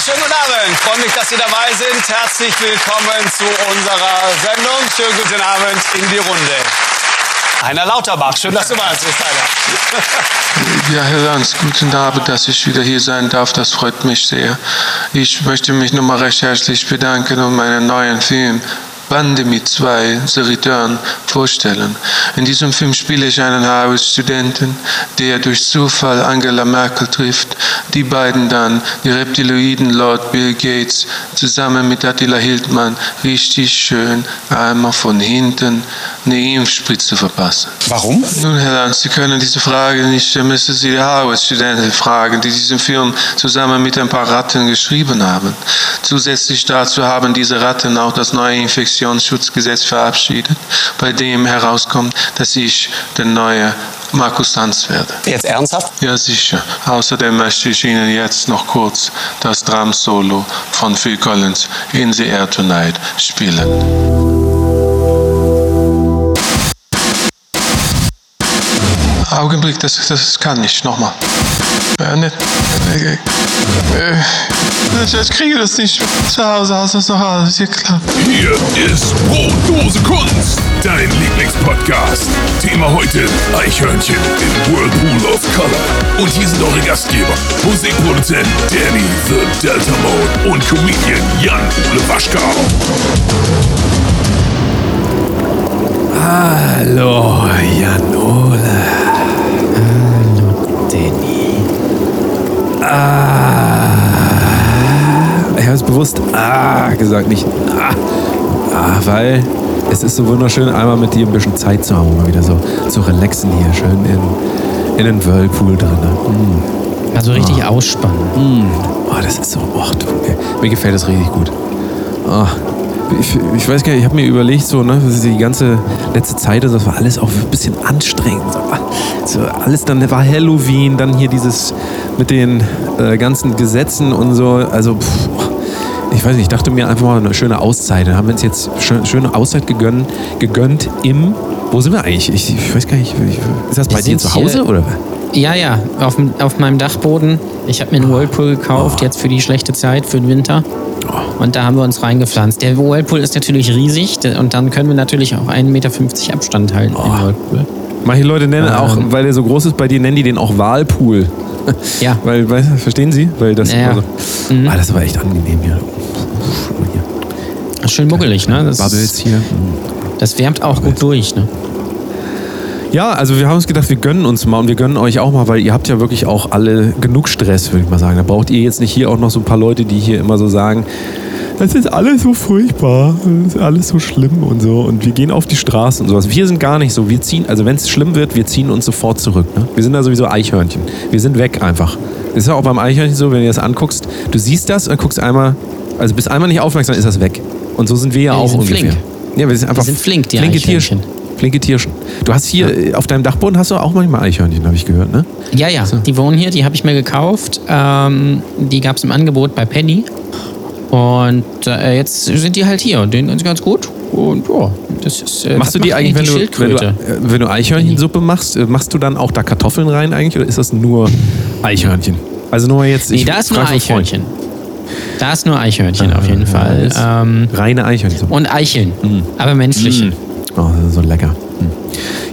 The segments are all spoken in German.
schönen guten Abend. Freue mich, dass Sie dabei sind. Herzlich willkommen zu unserer Sendung. Schönen guten Abend in die Runde. Heiner Lauterbach, schön, dass du bei uns bist, Heiner. Ja, Herr Lanz, guten Abend, dass ich wieder hier sein darf. Das freut mich sehr. Ich möchte mich nochmal recht herzlich bedanken um meinen neuen Film Pandemie 2, The Return, vorstellen. In diesem Film spiele ich einen Harvard-Studenten, der durch Zufall Angela Merkel trifft. Die beiden dann, die Reptiloiden Lord Bill Gates, zusammen mit Attila Hildmann, richtig schön einmal von hinten eine Impfspritze verpassen. Warum? Nun, Herr Lanz, Sie können diese Frage nicht stellen, müssen Sie die Harvard-Studenten fragen, die diesen Film zusammen mit ein paar Ratten geschrieben haben. Zusätzlich dazu haben diese Ratten auch das neue Infektionsschutzgesetz verabschiedet, bei dem herauskommt, dass ich der neue Markus Lanz werde. Jetzt ernsthaft? Ja, sicher. Außerdem möchte ich Ihnen jetzt noch kurz das Drum-Solo von Phil Collins in The Air Tonight spielen. Augenblick, das, das kann ich. Nochmal. Äh, nicht, äh, äh, ich kriege das nicht zu Hause aus, das ist doch alles hier klar. Hier ist Brotdose Kunst, dein Lieblingspodcast. Thema heute Eichhörnchen im Whirlpool of Color. Und hier sind eure Gastgeber, Musikproduzent Danny the Delta Mode und Comedian Jan-Ole Waschkau. Hallo, Jan-Ole. Danny. Ah. Ich habe es bewusst ah gesagt, nicht ah. ah. Weil es ist so wunderschön, einmal mit dir ein bisschen Zeit zu haben, mal wieder so zu relaxen hier, schön in, in den Whirlpool drin. Mm. Also richtig Ah. ausspannen. Mm. Oh, das ist so, oh, du, mir, mir gefällt das richtig gut. Oh. Ich, ich weiß gar nicht, ich habe mir überlegt, so, ne, die ganze letzte Zeit, das war alles auch ein bisschen anstrengend. So, ah, alles dann war Halloween, dann hier dieses mit den äh, ganzen Gesetzen und so. Also, pff, ich weiß nicht, ich dachte mir einfach mal eine schöne Auszeit. Dann haben wir uns jetzt schön, schöne Auszeit gegönnt, gegönnt im. Wo sind wir eigentlich? Ich, ich weiß gar nicht. Ich, ist das bei dir zu Hause oder? Ja, ja, auf, auf meinem Dachboden. Ich habe mir einen Whirlpool gekauft, jetzt für die schlechte Zeit, für den Winter. Und da haben wir uns reingepflanzt. Der Whirlpool ist natürlich riesig und dann können wir natürlich auch 1,50 Meter Abstand halten im Whirlpool. Manche Leute nennen Ähm. auch, weil der so groß ist bei dir, nennen die den auch Wahlpool. Ja. Weil, du, verstehen Sie? Weil das, Ja, also, Mhm. ah, das war echt angenehm hier. hier. Schön muckelig, ne? Das, Bubbles hier. das wärmt auch gut durch, ne? Ja, also wir haben uns gedacht, wir gönnen uns mal und wir gönnen euch auch mal, weil ihr habt ja wirklich auch alle genug Stress, würde ich mal sagen. Da braucht ihr jetzt nicht hier auch noch so ein paar Leute, die hier immer so sagen, das ist alles so furchtbar, das ist alles so schlimm und so und wir gehen auf die Straße und sowas. Wir sind gar nicht so, wir ziehen, also wenn es schlimm wird, wir ziehen uns sofort zurück. Ne? Wir sind da sowieso Eichhörnchen. Wir sind weg einfach. Das ist ja auch beim Eichhörnchen so, wenn du das anguckst, du siehst das und guckst einmal, also bist einmal nicht aufmerksam, ist das weg. Und so sind wir ja, Ja, auch sind ungefähr. flink. Ja, wir sind einfach sind flink, die flinke Eichhörnchen. Tierchen. Flinke Tierchen. Du hast hier äh, auf deinem Dachboden hast du auch manchmal Eichhörnchen, habe ich gehört, ne? Ja, ja, die wohnen hier, die habe ich mir gekauft. Ähm, die gab es im Angebot bei Penny. Und äh, jetzt sind die halt hier und denen ist ganz gut. Und ja, das ist. Äh, Machst du das die macht eigentlich, wenn du, wenn du, äh, wenn du Eichhörnchensuppe machst, äh, machst du dann auch da Kartoffeln rein eigentlich oder ist das nur Eichhörnchen? Also nur jetzt. Nee, ich da ist nur. Eichhörnchen. Da ist nur Eichhörnchen auf jeden Ja, Fall. Ähm, Reine Eichhörnchensuppe. und Eicheln. Aber menschliche. Oh, das so lecker. Hm.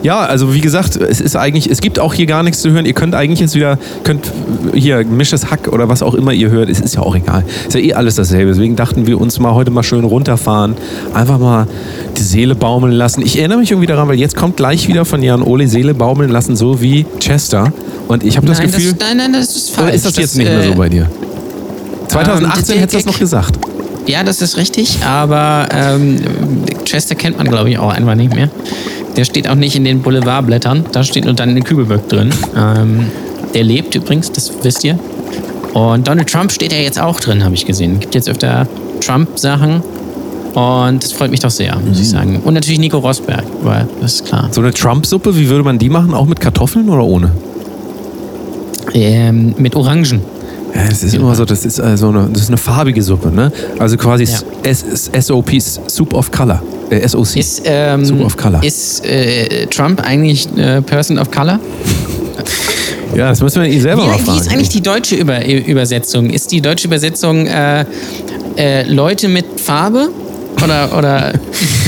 Ja, also wie gesagt, es ist eigentlich, es gibt auch hier gar nichts zu hören. Ihr könnt eigentlich jetzt wieder, könnt hier gemischtes Hack oder was auch immer ihr hört, es ist ja auch egal. Ist ja eh alles dasselbe. Deswegen dachten wir uns mal heute mal schön runterfahren, einfach mal die Seele baumeln lassen. Ich erinnere mich irgendwie daran, weil jetzt kommt gleich wieder von Jan Ole Seele baumeln lassen, so wie Chester. Und ich habe das nein, Gefühl, das, nein, nein, das ist falsch. oder ist das jetzt nicht mehr äh, so bei dir? 2018 der hättest du das noch gesagt. Ja, das ist richtig, aber ähm, Chester kennt man, glaube ich, auch einfach nicht mehr. Der steht auch nicht in den Boulevardblättern, da steht nur dann Kübelböck drin. Ähm, der lebt übrigens, das wisst ihr. Und Donald Trump steht ja jetzt auch drin, habe ich gesehen. Gibt jetzt öfter Trump-Sachen und das freut mich doch sehr, muss Mhm. ich sagen. Und natürlich Nico Rosberg, weil das ist klar. So eine Trump-Suppe, wie würde man die machen? Auch mit Kartoffeln oder ohne? Ähm, mit Orangen. Ja, es ist immer so, das ist also eine, das ist eine farbige Suppe, ne? Also quasi S- S- SOP, Soup of Color. Äh, SOC. Ist, ähm, Soup of Color. ist äh, Trump eigentlich äh, Person of Color? Ja, das müssen wir ihn selber mal Wie, fragen. wie ist eigentlich die deutsche Über Übersetzung? Ist die deutsche Übersetzung äh, äh, Leute mit Farbe? Oder, oder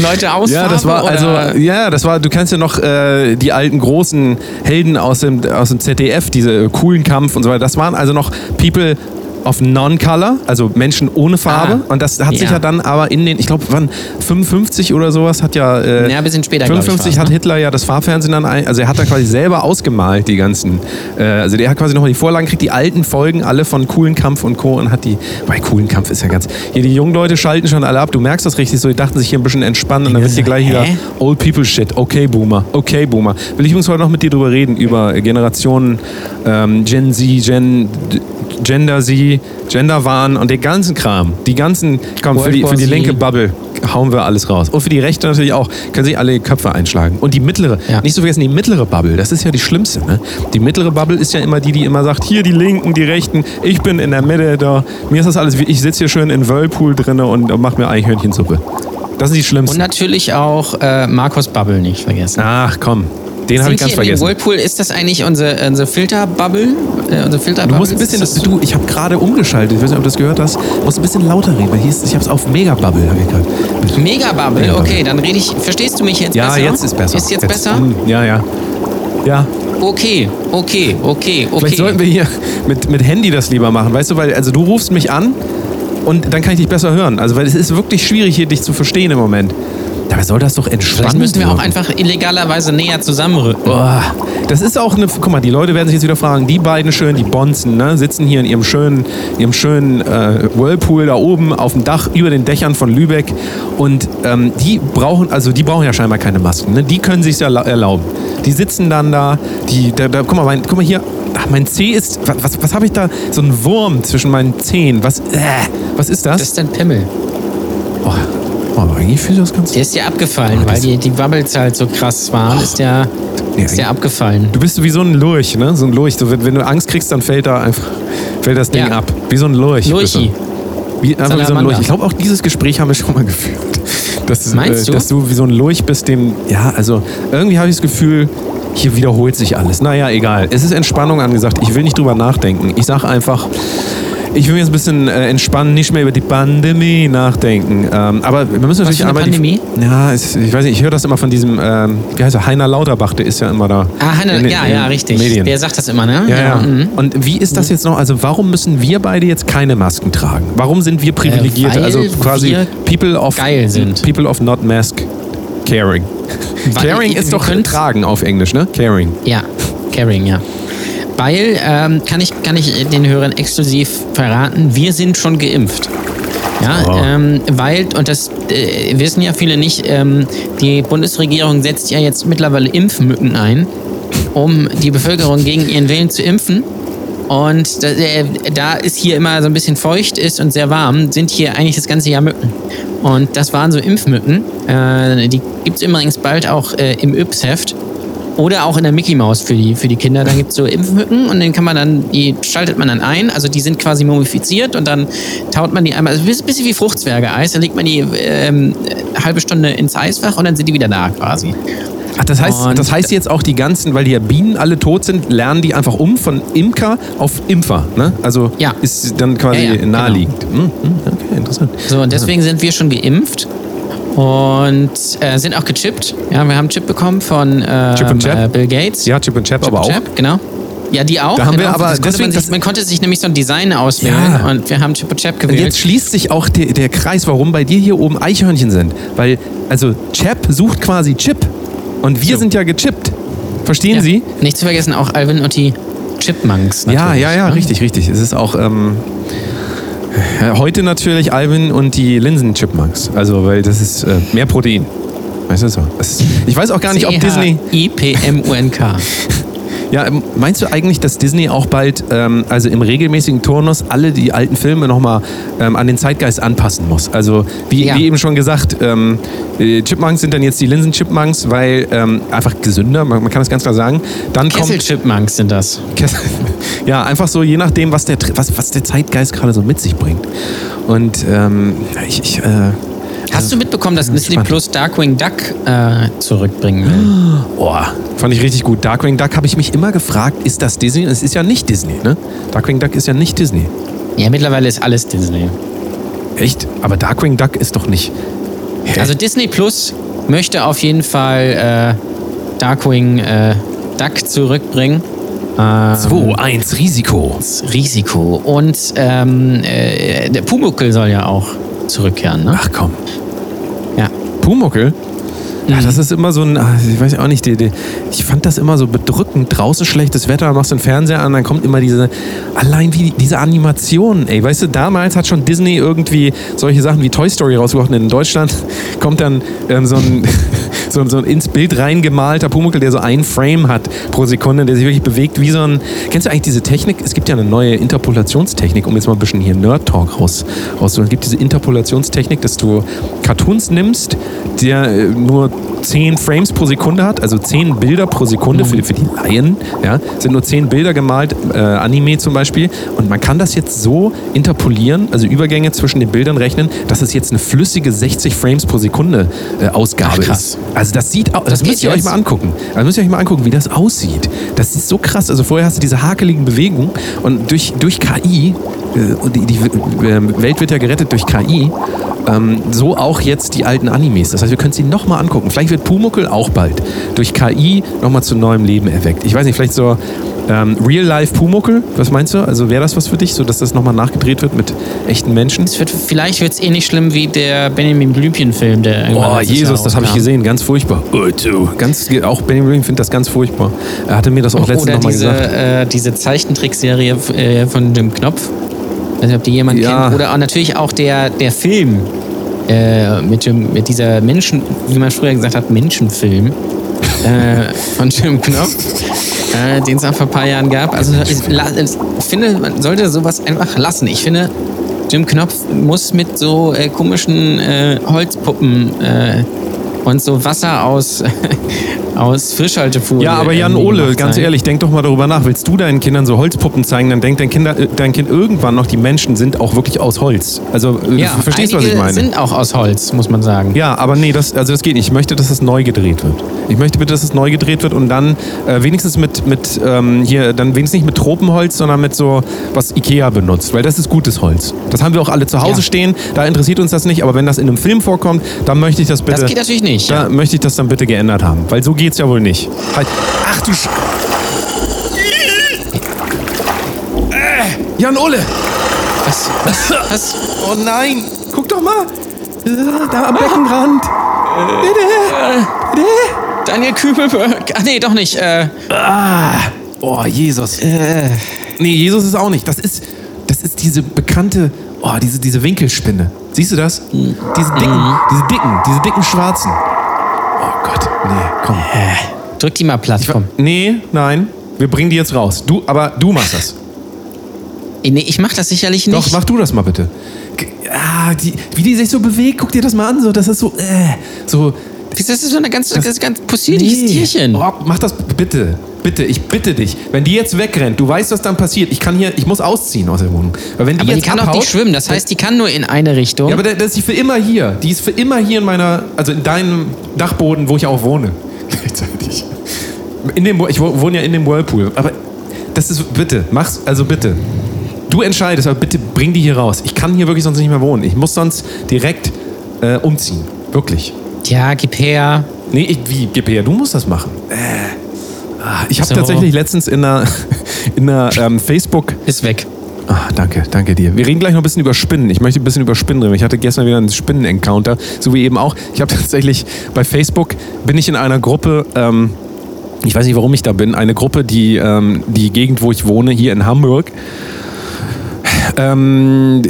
Leute aus Ja, das war also ja, das war. Du kennst ja noch äh, die alten großen Helden aus dem aus dem ZDF, diese coolen Kampf und so weiter. Das waren also noch People of Non-Color, also Menschen ohne Farbe. Ah, und das hat sich ja. ja dann aber in den, ich glaube, wann 55 oder sowas hat ja. Äh, Ja, ein bisschen später, glaub ich, 55 war's, hat ne? Hitler ja das Farbfernsehen dann ein, also er hat da quasi selber ausgemalt die ganzen. Äh, also der hat quasi nochmal die Vorlagen kriegt, die alten Folgen alle von coolen Kampf und Co. und hat die. Bei coolen Kampf ist ja ganz. Hier die jungen Leute schalten schon alle ab. Du merkst das richtig so. Die dachten sich hier ein bisschen entspannen und dann wird hier gleich wieder? Old People Shit. Okay, Boomer. Okay, Boomer. Will ich übrigens heute noch mit dir drüber reden, über Generationen ähm, Gen Z, Gen, Gender Z, Genderwahn und den ganzen Kram. Die ganzen, komm, für die, für die linke Bubble hauen wir alles raus. Und für die rechte natürlich auch. Können sich alle Köpfe einschlagen. Und die mittlere, Ja. nicht zu vergessen, die mittlere Bubble, das ist ja die schlimmste. Ne? Die mittlere Bubble ist ja immer die, die immer sagt, hier die Linken, die Rechten, ich bin in der Mitte, da, mir ist das alles, wie- ich sitze hier schön in Whirlpool drinne und, und mach mir Eichhörnchensuppe. Das sind die Und schlimmsten. natürlich auch äh, Markus Bubble nicht vergessen. Ach komm, den habe ich ganz hier in vergessen. Whirlpool, ist das eigentlich unsere, unsere Filterbubble? Äh, unsere Filterbubble? Du musst ein bisschen, das- du, ich habe gerade umgeschaltet, ich weiß nicht, ob du das gehört hast, du musst ein bisschen lauter reden, weil hier ist, ich habe es auf Megabubble. Hab ich grad. Megabubble, Megabubble. okay, dann rede ich. Verstehst du mich jetzt Ja, besser? jetzt ist besser. Ist jetzt, besser? mm, Ja, ja. Ja, Okay, okay, okay, okay. vielleicht sollten wir hier mit, mit Handy das lieber machen, weißt du, weil also du rufst mich an und dann kann ich dich besser hören. Also weil es ist wirklich schwierig hier dich zu verstehen im Moment. Dabei soll das doch entspannen. Vielleicht müssen wir auch einfach illegalerweise näher zusammenrücken. Boah, das ist auch eine. Guck mal, die Leute werden sich jetzt wieder fragen, die beiden schön, die Bonzen, ne, sitzen hier in ihrem schönen, ihrem schönen äh, Whirlpool da oben auf dem Dach über den Dächern von Lübeck. Und ähm, die brauchen, also die brauchen ja scheinbar keine Masken. Ne? Die können sich ja erlauben. Die sitzen dann da, die, da, da guck mal, mein, guck mal hier. Ach, mein Zeh ist. Was, was, habe ich da? So ein Wurm zwischen meinen Zehen. Was, äh, was ist das? Das ist dein Pimmel. oh, aber eigentlich fühlt das ganz. Der ist ja abgefallen, Oh, weil die, die Bubbles halt so krass waren. Ist der, Ja, ist der abgefallen. Du bist so wie so ein Lurch, ne? So ein Lurch. So, wenn, wenn du Angst kriegst, dann fällt da einfach fällt das Ding Ja. ab. Wie so ein Lurch. du. Lurchi. Wie, einfach wie so ein. Lurch. Ich glaube, auch dieses Gespräch haben wir schon mal geführt. Dass, Meinst äh, du? Dass du wie so ein Lurch bist, dem. Ja, also irgendwie habe ich das Gefühl, hier wiederholt sich alles. Naja, egal. Es ist Entspannung angesagt. Ich will nicht drüber nachdenken. Ich sage einfach. Ich will mich jetzt ein bisschen äh, entspannen, nicht mehr über die Pandemie nachdenken. Ähm, aber wir müssen natürlich eine einmal Pandemie? Die, ja, es, ich weiß nicht, ich höre das immer von diesem, ähm, wie heißt er, Heiner Lauterbach, der ist ja immer da. Ah, Heiner, in ja, in ja, richtig. Medien. Der sagt das immer, ne? Ja, ja. mhm. Und wie ist das jetzt noch? Also warum müssen wir beide jetzt keine Masken tragen? Warum sind wir privilegiert? Äh, also quasi wir people of geil sind. People of not mask caring. Weil caring ist doch tragen auf Englisch, ne? Caring. Ja, Caring, ja. Weil, ähm, kann, ich, kann ich den Hörern exklusiv verraten, wir sind schon geimpft. Ja, Oh. ähm, weil, und das äh, wissen ja viele nicht, ähm, die Bundesregierung setzt ja jetzt mittlerweile Impfmücken ein, um die Bevölkerung gegen ihren Willen zu impfen. Und da, äh, da es hier immer so ein bisschen feucht ist und sehr warm, sind hier eigentlich das ganze Jahr Mücken. Und das waren so Impfmücken. Äh, die gibt es übrigens bald auch äh, im Yps-Heft. Oder auch in der Mickey Maus für die, für die Kinder. Da gibt es so Impfmücken und den kann man dann, die schaltet man dann ein. Also die sind quasi mumifiziert und dann taut man die einmal, also ein bisschen wie Fruchtzwerge-Eis, dann legt man die ähm, eine halbe Stunde ins Eisfach und dann sind die wieder da quasi. Ach, das heißt, Und- das heißt jetzt auch die ganzen, weil die ja Bienen alle tot sind, lernen die einfach um von Imker auf Impfer, ne? Also Ja. ist dann quasi Ja, ja, genau. naheliegend. Hm, hm, okay, interessant. So, und deswegen sind wir schon geimpft und äh, sind auch gechippt. Ja, wir haben einen Chip bekommen von ähm, Chip und Chap? äh, Bill Gates. Ja, Chip und Chap, Chip aber und auch. Chap, genau. Ja, die auch. Da haben wir genau. aber das konnte deswegen man, sich, man konnte sich nämlich so ein Design auswählen Ja. und wir haben Chip und Chap Und gewählt. jetzt schließt sich auch der, der Kreis, warum bei dir hier oben Eichhörnchen sind. Weil, also Chap sucht quasi Chip. Und wir So. sind ja gechippt. Verstehen ja. Sie? Nicht zu vergessen auch Alvin und die Chipmunks. Ja, natürlich, ja, ja, ne? richtig, richtig. Es ist auch ähm, äh, heute natürlich Alvin und die Linsen-Chipmunks. Also, weil das ist äh, mehr Protein. Weißt du so? Ist, ich weiß auch gar nicht, ob Disney. I-P-M-U-N-K. Ja, ähm, meinst du eigentlich, dass Disney auch bald, ähm, also im regelmäßigen Turnus, alle die alten Filme nochmal ähm, an den Zeitgeist anpassen muss? Also, wie, Ja. wie eben schon gesagt, ähm, äh, Chipmunks sind dann jetzt die Linsen-Chipmunks, weil ähm, einfach gesünder, man, man kann das ganz klar sagen. Dann kommt. Kessel-Chipmunks sind das. Kessel- Ja, einfach so, je nachdem, was der, was, was der Zeitgeist gerade so mit sich bringt. Und ähm, ich, ich äh, Hast du mitbekommen, dass Disney spannend. Plus Darkwing Duck äh, zurückbringen will? Boah, fand ich richtig gut. Darkwing Duck habe ich mich immer gefragt, ist das Disney? Es ist ja nicht Disney, ne? Darkwing Duck ist ja nicht Disney. Ja, mittlerweile ist alles Disney. Echt? Aber Darkwing Duck ist doch nicht. Hä? Also Disney Plus möchte auf jeden Fall äh, Darkwing äh, Duck zurückbringen. Ähm, 2, 1, Risiko. Risiko. Und ähm, äh, der Pumuckel soll ja auch zurückkehren, ne? Ach komm. Pumuckel? Ja, das ist immer so ein, ah, ich weiß auch nicht, die, die, ich fand das immer so bedrückend. Draußen schlechtes Wetter, machst den Fernseher an, dann kommt immer diese, allein wie diese Animationen, ey. Weißt du, damals hat schon Disney irgendwie solche Sachen wie Toy Story rausgebracht. Und in Deutschland kommt dann ähm, so, ein, so, so ins Bild reingemalter Pumuckel, der so ein Frame hat pro Sekunde, der sich wirklich bewegt wie so ein. Kennst du eigentlich diese Technik? Es gibt ja eine neue Interpolationstechnik, um jetzt mal ein bisschen hier Nerd-Talk raus, rauszuholen. Es gibt diese Interpolationstechnik, dass du Cartoons nimmst, der äh, nur 10 Frames pro Sekunde hat, also 10 Bilder pro Sekunde für, für die Laien. Ja, sind nur 10 Bilder gemalt, äh, Anime zum Beispiel. Und man kann das jetzt so interpolieren, also Übergänge zwischen den Bildern rechnen, dass es jetzt eine flüssige 60 Frames pro Sekunde äh, Ausgabe Ach, krass. ist. Also das sieht aus, das, geht müsst ihr euch jetzt? mal angucken. Also müsst ihr euch mal angucken, wie das aussieht. Das ist so krass. Also vorher hast du diese hakeligen Bewegungen und durch, durch KI, die, die äh, Welt wird ja gerettet durch KI, ähm, so auch jetzt die alten Animes. Das heißt, wir können sie nochmal angucken. Vielleicht wird Pumuckel auch bald durch KI nochmal zu neuem Leben erweckt. Ich weiß nicht, vielleicht so ähm, Real-Life Pumuckel, was meinst du? Also wäre das was für dich, so dass das nochmal nachgedreht wird mit echten Menschen? Es wird, vielleicht wird es ähnlich schlimm wie der Benjamin Blümchen-Film, der Oh, Jesus, Jahr das habe ich gesehen, ganz furchtbar. Oh. Ganz, auch Benjamin Blümchen findet das ganz furchtbar. Er hatte mir das auch letztens Oder nochmal gesagt. äh, diese Zeichentrickserie äh, von Jim Knopf. Weiß nicht, ob die jemand Ja. kennt. Oder auch natürlich auch der, der Film äh, mit, dem, mit dieser Menschen, wie man früher gesagt hat, Menschenfilm äh, von Jim Knopf, äh, den es auch vor ein paar Jahren gab. Also ich, ich finde, man sollte sowas einfach lassen. Ich finde, Jim Knopf muss mit so äh, komischen äh, Holzpuppen äh, und so Wasser aus, aus Frischhaltefolie. Ja, aber Jan Ole, ganz sein. ehrlich, denk doch mal darüber nach. Willst du deinen Kindern so Holzpuppen zeigen, dann denkt dein, Kinder, äh, dein Kind irgendwann noch, die Menschen sind auch wirklich aus Holz. Also, äh, Ja, du verstehst, was ich meine? sind auch aus Holz, muss man sagen. Ja, aber nee, das, also das geht nicht. Ich möchte, dass es neu gedreht wird. Ich möchte bitte, dass es neu gedreht wird und dann äh, wenigstens mit, mit ähm, hier, dann wenigstens nicht mit Tropenholz, sondern mit so, was Ikea benutzt, weil das ist gutes Holz. Das haben wir auch alle zu Hause Ja. stehen, da interessiert uns das nicht, aber wenn das in einem Film vorkommt, dann möchte ich das bitte. Das geht natürlich nicht. Da möchte ich das dann bitte geändert haben, weil so geht's ja wohl nicht. Halt. Ach du Sch äh, Jan Ole! Was? Was? Was? Oh nein! Guck doch mal! Äh, Da am Beckenrand! Bitte! Bitte! Daniel Kübelberg. Ach nee, doch nicht. Äh, Oh, Jesus. Nee, Jesus ist auch nicht. Das ist, das ist diese bekannte, oh, diese, diese Winkelspinne. Siehst du das? Diese dicken, diese dicken, diese dicken schwarzen. Oh Gott, nee, komm. drück die mal platt. Komm. Nee, nein, wir bringen die jetzt raus. Du, aber du machst das. Äh, Nee, ich mach das sicherlich nicht. Doch, mach du das mal bitte. Ah, die, wie die sich so bewegt, guck dir das mal an. So, das ist so, äh, so. Das ist so eine ganz, das ganz possierliches Tierchen. Oh, mach das bitte. Bitte, ich bitte dich. Wenn die jetzt wegrennt, du weißt, was dann passiert. Ich kann hier, ich muss ausziehen aus der Wohnung. Weil wenn die Aber die jetzt kann auch abhaut, nicht schwimmen. Das heißt, die kann nur in eine Richtung. Ja, aber das ist die für immer hier. Die ist für immer hier in meiner, also in deinem Dachboden, wo ich auch wohne. Gleichzeitig. In dem, ich wo- wohne ja in dem Whirlpool. Aber das ist, bitte, mach's, also bitte. Du entscheidest, aber bitte bring die hier raus. Ich kann hier wirklich sonst nicht mehr wohnen. Ich muss sonst direkt äh, umziehen. Wirklich. ja, gib her. Nee, ich, wie, gib her, du musst das machen. Äh. Ah, Ich habe So. tatsächlich letztens in einer, in einer ähm, Facebook Ist weg. Ah, danke, danke dir. Wir reden gleich noch ein bisschen über Spinnen. Ich möchte ein bisschen über Spinnen reden. Ich hatte gestern wieder einen Spinnen-Encounter, so wie eben auch. Ich habe tatsächlich bei Facebook bin ich in einer Gruppe. Ähm, ich weiß nicht, warum ich da bin. Eine Gruppe, die ähm, die Gegend, wo ich wohne, hier in Hamburg. Ähm,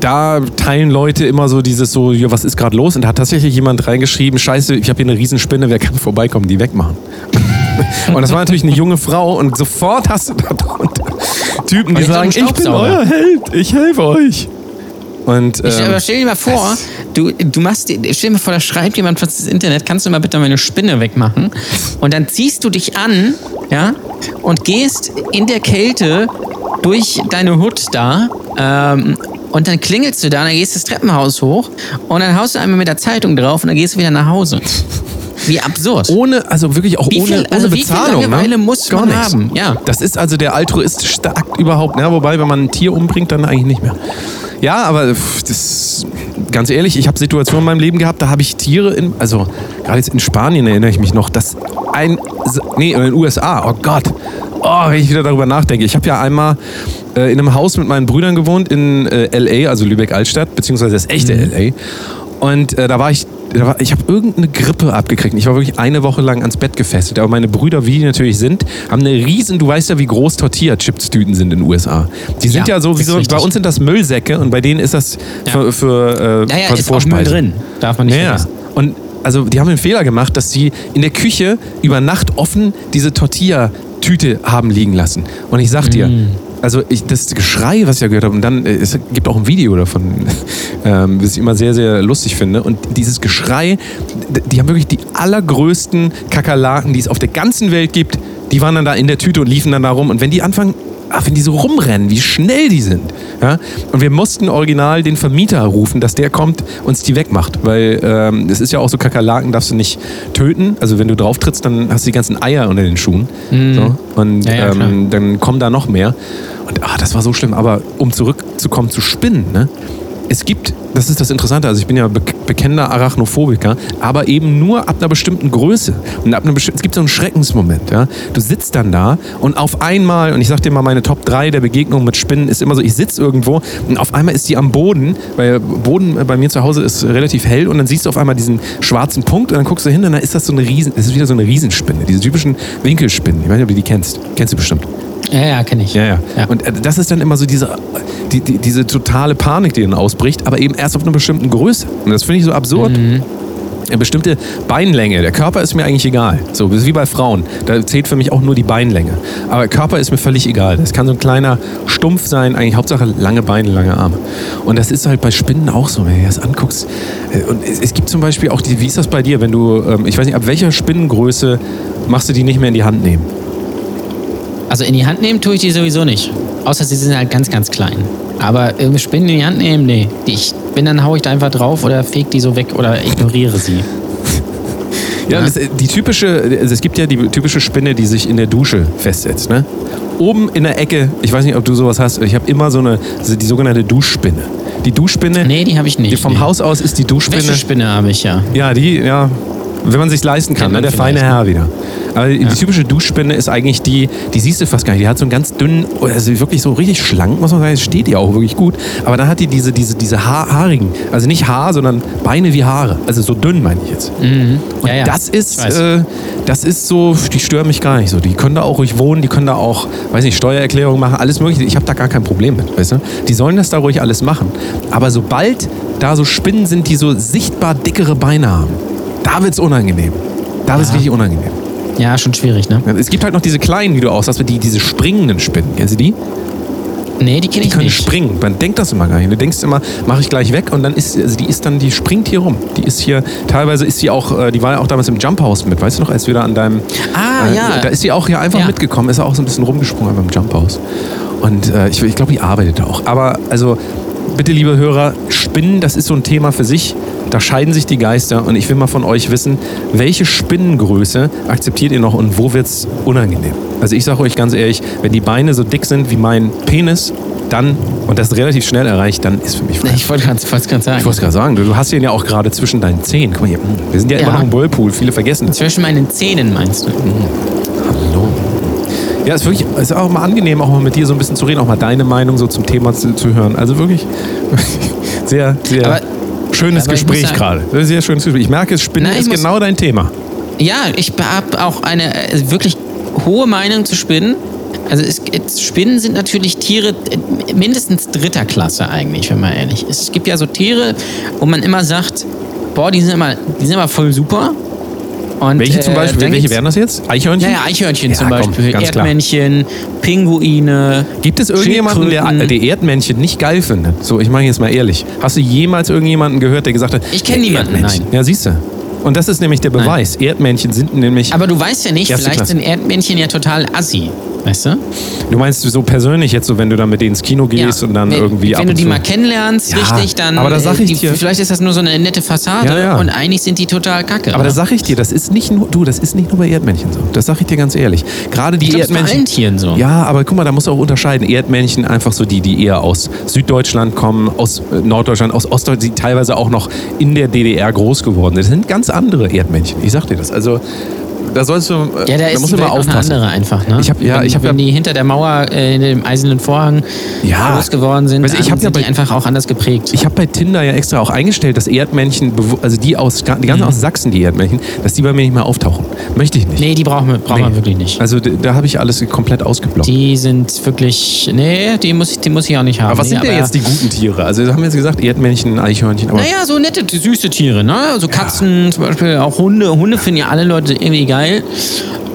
da teilen Leute immer so dieses so, ja, was ist gerade los? Und da hat tatsächlich jemand reingeschrieben, scheiße, ich habe hier eine Riesenspinne, wer kann vorbeikommen, die wegmachen? und das war natürlich eine junge Frau und sofort hast du da drunter Typen, die ich sagen, ich bin euer Held, ich helfe euch. Und Ich, ähm, aber stell dir mal vor, du, du machst, dir- stell dir mal vor, da schreibt jemand was ins Internet, kannst du mal bitte meine Spinne wegmachen? Und dann ziehst du dich an, ja, und gehst in der Kälte durch deine Hut da ähm, Und dann klingelst du da, und dann gehst du das Treppenhaus hoch und dann haust du einmal mit der Zeitung drauf und dann gehst du wieder nach Hause. Wie absurd. Ohne, also wirklich auch Wie ohne, viel- also ohne wie viel Bezahlung. Ne? muss Gar man nichts. haben? Ja. Das ist also der altruistische Akt überhaupt. Ja, wobei, wenn man ein Tier umbringt, dann eigentlich nicht mehr. Ja, aber das, ganz ehrlich, ich habe Situationen in meinem Leben gehabt, da habe ich Tiere in, also gerade jetzt in Spanien erinnere ich mich noch, dass ein, nee, in den USA, oh Gott, oh, wenn ich wieder darüber nachdenke. Ich habe ja einmal äh, in einem Haus mit meinen Brüdern gewohnt in äh, L.A., also Lübeck-Altstadt, beziehungsweise das echte L.A. Und äh, da war ich, ich habe irgendeine Grippe abgekriegt. Ich war wirklich eine Woche lang ans Bett gefesselt. Aber meine Brüder, wie die natürlich sind, haben eine riesen, du weißt ja, wie groß Tortilla-Chips-Tüten sind in den USA. Die sind ja, Ja, so wie so, bei uns sind das Müllsäcke und bei denen ist das für, für äh, Ja, ja, quasi ist auch Müll drin. Darf man nicht Ja, ja. vergessen. Und also die haben den Fehler gemacht, dass sie in der Küche über Nacht offen diese Tortilla-Tüte haben liegen lassen. Und ich sag dir, Mm. Also ich, das Geschrei, was ich da gehört habe, und dann, äh, es gibt auch ein Video davon, ähm, was ich immer sehr, sehr lustig finde. Und dieses Geschrei, die haben wirklich die allergrößten Kakerlaken, die es auf der ganzen Welt gibt, die waren dann da in der Tüte und liefen dann da rum. Und wenn die anfangen, ach, wenn die so rumrennen, wie schnell die sind. Ja? Und wir mussten original den Vermieter rufen, dass der kommt, uns die wegmacht. Weil ähm, es ist ja auch so, Kakerlaken darfst du nicht töten. Also wenn du drauf trittst, dann hast du die ganzen Eier unter den Schuhen. So. Und Ja, ja, ähm, dann kommen da noch mehr. Und ah, das war so schlimm. Aber um zurückzukommen zu Spinnen, ne? Es gibt, das ist das Interessante, also ich bin ja be bekennender Arachnophobiker, aber eben nur ab einer bestimmten Größe. Und ab einer es gibt so einen Schreckensmoment. Ja? Du sitzt dann da und auf einmal, und ich sag dir mal, meine Top 3 der Begegnung mit Spinnen ist immer so, ich sitze irgendwo und auf einmal ist die am Boden, weil Boden bei mir zu Hause ist relativ hell und dann siehst du auf einmal diesen schwarzen Punkt und dann guckst du hin und dann ist das so eine Riesen, das ist wieder so eine Riesenspinne, diese typischen Winkelspinnen. Ich weiß nicht, ob du die kennst. Kennst du bestimmt. Ja, ja, kenne ich. Ja, ja. Und äh, das ist dann immer so diese, die, die, diese totale Panik, die dann ausbricht, aber eben erst auf einer bestimmten Größe. Und das finde ich so absurd. Eine bestimmte Beinlänge. Der Körper ist mir eigentlich egal. So, das ist wie bei Frauen. Da zählt für mich auch nur die Beinlänge. Aber Körper ist mir völlig egal. Das kann so ein kleiner Stumpf sein, eigentlich Hauptsache lange Beine, lange Arme. Und das ist halt bei Spinnen auch so, wenn du das anguckst. Äh, Und es, es gibt zum Beispiel auch die, wie ist das bei dir, wenn du, ähm, ich weiß nicht, ab welcher Spinnengröße machst du die nicht mehr in die Hand nehmen? Also in die Hand nehmen tue ich die sowieso nicht. Außer sie sind halt ganz, ganz klein. Aber irgendwie Spinnen in die Hand nehmen, nee. Ich bin dann hau ich da einfach drauf oder feg die so weg oder ignoriere sie. Ja, Das, äh, die typische, also es gibt ja die typische Spinne, die sich in der Dusche festsetzt. Ne? Oben in der Ecke, ich weiß nicht, ob du sowas hast, ich habe immer so eine, die sogenannte Duschspinne. Die Duschspinne, Nee, die habe ich nicht. die vom nee. Haus aus ist die Duschspinne. Wäschespinne habe ich ja. Ja, die, ja, wenn man sich leisten kann, ne? der feine Herr wieder. Aber die typische Duschspinne ist eigentlich die, die siehst du fast gar nicht. Die hat so einen ganz dünnen, also wirklich so richtig schlank, muss man sagen, es steht ihr auch wirklich gut. Aber dann hat die diese, diese, diese ha haarigen, also nicht Haar, sondern Beine wie Haare. Also so dünn meine ich jetzt. Und Mhm. Ja, ja. das ist, äh, das ist so, die stören mich gar nicht so. Die können da auch ruhig wohnen, die können da auch, weiß nicht, Steuererklärung machen, alles mögliche. Ich habe da gar kein Problem mit, weißt du? Die sollen das da ruhig alles machen. Aber sobald da so Spinnen sind, die so sichtbar dickere Beine haben, da wird's unangenehm. Da wird's richtig unangenehm. Ja, schon schwierig, ne? Es gibt halt noch diese kleinen, die du auch sagst, die, diese springenden Spinnen. Kennst du die? Nee, die kenne Die ich können nicht. springen. Man denkt das immer gar nicht. Du denkst immer, mache ich gleich weg und dann ist, also die ist dann, die springt hier rum. Die ist hier, teilweise ist sie auch, äh, die war ja auch damals im Jump House mit, weißt du noch, als wir da an deinem, Ah, äh, ja. da ist sie auch hier einfach Ja. mitgekommen, ist auch so ein bisschen rumgesprungen beim Jump House. Und äh, ich, ich glaube, die arbeitet auch. Aber also, bitte, liebe Hörer, Spinnen, das ist so ein Thema für sich. Da scheiden sich die Geister und ich will mal von euch wissen, welche Spinnengröße akzeptiert ihr noch und wo wird's unangenehm? Also ich sage euch ganz ehrlich, wenn die Beine so dick sind wie mein Penis, dann, und das relativ schnell erreicht, dann ist für mich frei. Ich wollte gerade sagen. Ich wollte es gerade sagen, du, hast den ja auch gerade zwischen deinen Zehen. Guck mal hier, wir sind ja, immer Ja. noch im Whirlpool, viele vergessen das. Zwischen meinen Zähnen meinst du? Hallo. Ja, ist wirklich, ist auch mal angenehm, auch mal mit dir so ein bisschen zu reden, auch mal deine Meinung so zum Thema zu, zu hören. Also wirklich sehr, sehr Aber- schönes aber Gespräch gerade. Sehr schönes Gespräch. Ich merke, Spinnen Nein, ist genau dein Thema. Ja, ich habe auch eine äh, wirklich hohe Meinung zu Spinnen. Also es, es, Spinnen sind natürlich Tiere äh, mindestens dritter Klasse eigentlich, wenn man ehrlich ist. Es gibt ja so Tiere, wo man immer sagt, boah, die sind immer, die sind immer voll super. Und, Welche zum äh, Beispiel? dann Welche wären das jetzt? Eichhörnchen? Ja, ja, Eichhörnchen Ja, zum komm, Beispiel, klar. Erdmännchen, Pinguine. Gibt es irgendjemanden, der die Erdmännchen nicht geil findet? So, ich mache jetzt mal ehrlich. Hast du jemals irgendjemanden gehört, der gesagt hat, Ich kenn ja, niemanden, nein. Ja, siehst du. Und das ist nämlich der Beweis. Erdmännchen sind nämlich. Aber du weißt ja nicht, vielleicht Klasse. sind Erdmännchen ja total assi. Weißt du? Du meinst so persönlich jetzt so, wenn du dann mit denen ins Kino gehst und dann wenn, irgendwie Wenn du die mal kennenlernst, Ja, richtig, dann. aber da sag äh, ich die, dir- Vielleicht ist das nur so eine nette Fassade Ja, ja. und eigentlich sind die total kacke. Aber das sag ich dir, das ist nicht nur, du, das ist nicht nur bei Erdmännchen so. Das sag ich dir ganz ehrlich. Gerade die Ich glaub, das ist bei Erdmännchen. allen Tieren so. Ja, aber guck mal, da musst du auch unterscheiden. Erdmännchen einfach so die, die eher aus Süddeutschland kommen, aus äh, Norddeutschland, aus Ostdeutschland, die teilweise auch noch in der DDR groß geworden sind. Das sind ganz andere Erdmännchen. Ich sag dir das. Also, da sollst du, äh, Ja, da ist musst die du immer noch eine aufpassen. andere einfach. Ne? Ich hab- ja, wenn, ich hab wenn ja- die hinter der Mauer äh, in dem eisernen Vorhang Ja. groß geworden sind, ich hab ja sind die bei- einfach auch anders geprägt. Ich habe bei Tinder ja extra auch eingestellt, dass Erdmännchen, also die aus, die ganzen aus Sachsen, die Erdmännchen, dass die bei mir nicht mehr auftauchen. Möchte ich nicht. nee, die brauchen wir, brauchen wir wirklich nicht. Also da habe ich alles komplett ausgeblockt. Die sind wirklich. Nee, die muss, ich- die muss ich auch nicht haben. aber was nee, sind denn jetzt die guten Tiere? Also haben wir jetzt gesagt, Erdmännchen, Eichhörnchen, aber Naja, so nette, süße Tiere, ne? Also Katzen, zum Beispiel auch Hunde. Hunde finden ja alle Leute irgendwie geil.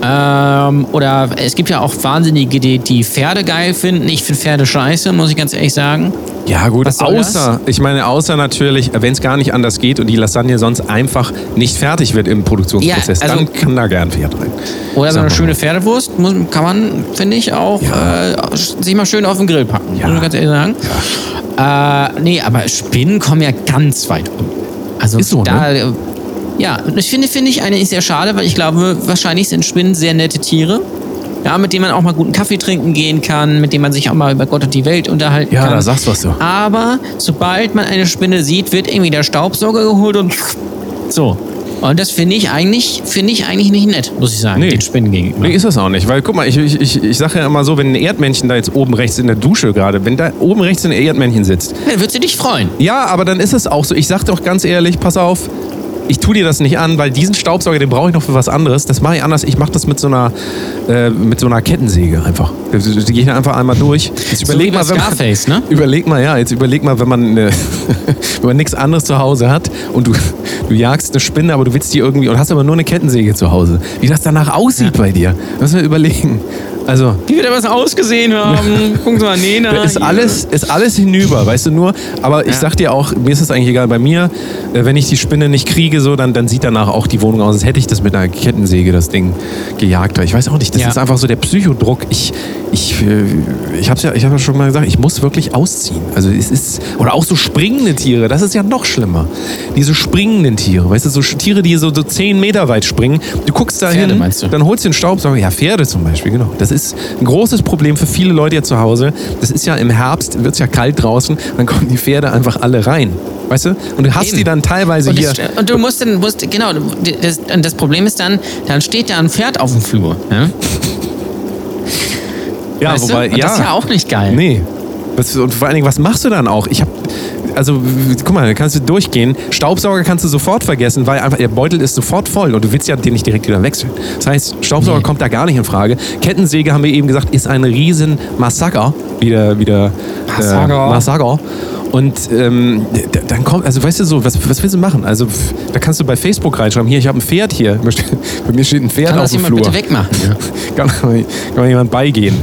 Ähm, oder es gibt ja auch Wahnsinnige, die, die Pferde geil finden. Ich finde Pferde scheiße, muss ich ganz ehrlich sagen. Ja, gut, außer, ich meine, außer natürlich, wenn es gar nicht anders geht und die Lasagne sonst einfach nicht fertig wird im Produktionsprozess, Ja, also- dann kann da gern Pferd rein. Oder so eine schöne Pferdewurst muss, kann man, finde ich, auch äh, sich mal schön auf den Grill packen. Ja. Muss ich ganz ehrlich sagen. Äh, nee, aber Spinnen kommen ja ganz weit um. Also Ist so, da, äh, Ja, ich finde, finde ich eigentlich sehr schade, weil ich glaube, wahrscheinlich sind Spinnen sehr nette Tiere. Ja, mit denen man auch mal guten Kaffee trinken gehen kann, mit denen man sich auch mal über Gott und die Welt unterhalten Ja, kann. da sagst du was du. Aber sobald man eine Spinne sieht, wird irgendwie der Staubsauger geholt und so. Und das finde ich eigentlich, finde ich eigentlich nicht nett, muss ich sagen, Nee. den Spinnen gegenüber. Nee, ist das auch nicht. Weil guck mal, ich, ich, ich, ich sage ja immer so, wenn ein Erdmännchen da jetzt oben rechts in der Dusche gerade, wenn da oben rechts ein Erdmännchen sitzt, Dann würdest du dich freuen. Ja, aber dann ist es auch so. Ich sag doch ganz ehrlich, pass auf, ich tue dir das nicht an, weil diesen Staubsauger, den brauche ich noch für was anderes. Das mache ich anders. Ich mache das mit so einer, äh, mit so einer Kettensäge einfach. Die, gehe ich einfach einmal durch. Jetzt So wie bei Scarface, ne? Überleg mal, ja, jetzt überleg mal, wenn man, äh, wenn man nichts anderes zu Hause hat und du, du jagst eine Spinne, aber du willst die irgendwie und hast aber nur eine Kettensäge zu Hause. Wie das danach aussieht bei dir, müssen wir überlegen. Also, Die wird was ausgesehen haben. Gucken Sie mal, Nena. ist alles, ist alles hinüber, weißt du nur. Aber ich Ja. sag dir auch, mir ist es eigentlich egal. Bei mir, äh, wenn ich die Spinne nicht kriege, so, dann, dann sieht danach auch die Wohnung aus, als hätte ich das mit einer Kettensäge, das Ding, gejagt. Ich weiß auch nicht, das Ja. ist einfach so der Psychodruck. Ich, ich, äh, ich hab's ja, ich hab ja schon mal gesagt, ich muss wirklich ausziehen. Also es ist, oder auch so springende Tiere, das ist ja noch schlimmer. Diese springenden Tiere, weißt du, so Tiere, die so, so 10 Meter weit springen. Du guckst da hin, dann holst du den Staubsauger. Ja, Pferde zum Beispiel, genau. Das ist ein großes Problem für viele Leute hier zu Hause. Das ist ja im Herbst, wird es ja kalt draußen, dann kommen die Pferde einfach alle rein. Weißt du? Und du hast Eben. die dann teilweise Und, hier. das, und du musst dann, musst, genau, das, und das Problem ist dann, dann steht da ein Pferd auf dem Flur. Ja? Ja, weißt wobei, ja. Das ist ja auch nicht geil. Nee. Was, und vor allen Dingen, was machst du dann auch? Ich habe also, guck mal, da kannst du durchgehen. Staubsauger kannst du sofort vergessen, weil einfach der Beutel ist sofort voll und du willst ja den nicht direkt wieder wechseln. Das heißt, Staubsauger Nee. kommt da gar nicht in Frage. Kettensäge, haben wir eben gesagt, ist ein riesen Massaker. Wieder, wieder. Massaker. Äh, Massaker. Und ähm, dann kommt, also weißt du so, was, was willst du machen? Also da kannst du bei Facebook reinschreiben, hier, ich habe ein Pferd hier. Bei mir steht ein Pferd Kann auf das dem jemand Flur. bitte wegmachen? Ja. Kann, kann jemand beigehen.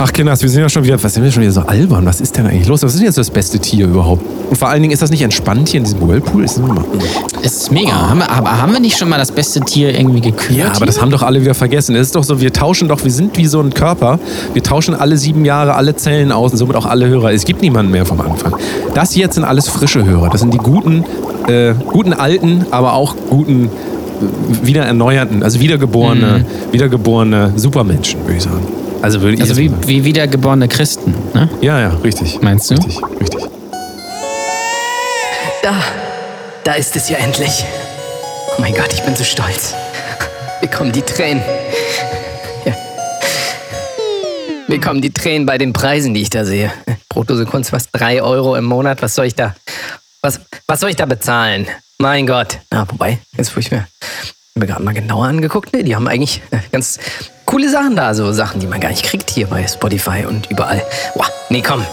Ach Kinders, wir sind ja schon wieder, was sind wir schon wieder so albern? Was ist denn eigentlich los? Was ist denn jetzt das beste Tier überhaupt? Und vor allen Dingen, ist das nicht entspannt hier in diesem Whirlpool? Ist das Es ist mega. Haben wir, aber haben wir nicht schon mal das beste Tier irgendwie gekürt? ja, aber das haben doch alle wieder vergessen. Es ist doch so, wir tauschen doch, wir sind wie so ein Körper. Wir tauschen alle sieben Jahre alle Zellen aus und somit auch alle Hörer. Es gibt niemanden mehr vom Anfang. Das jetzt sind alles frische Hörer. Das sind die guten, äh, guten alten, aber auch guten äh, wieder erneuerten, also wiedergeborene, wiedergeborene Supermenschen, würde ich sagen. Also würde ich also wie, wie wiedergeborene Christen, ne? Ja, ja, richtig. Meinst du? Richtig, richtig. Da, da ist es ja endlich. Oh mein Gott, ich bin so stolz. Mir kommen die Tränen. Ja. Mir kommen die Tränen bei den Preisen, die ich da sehe. Pro Dose Kunst fast 3 Euro im Monat. Was soll ich da? Was, was soll ich da bezahlen? Mein Gott. Na, wobei, jetzt wo ich mir, mir gerade mal genauer angeguckt, ne, die haben eigentlich ganz coole Sachen da, so Sachen, die man gar nicht kriegt hier bei Spotify und überall. Boah, nee, komm,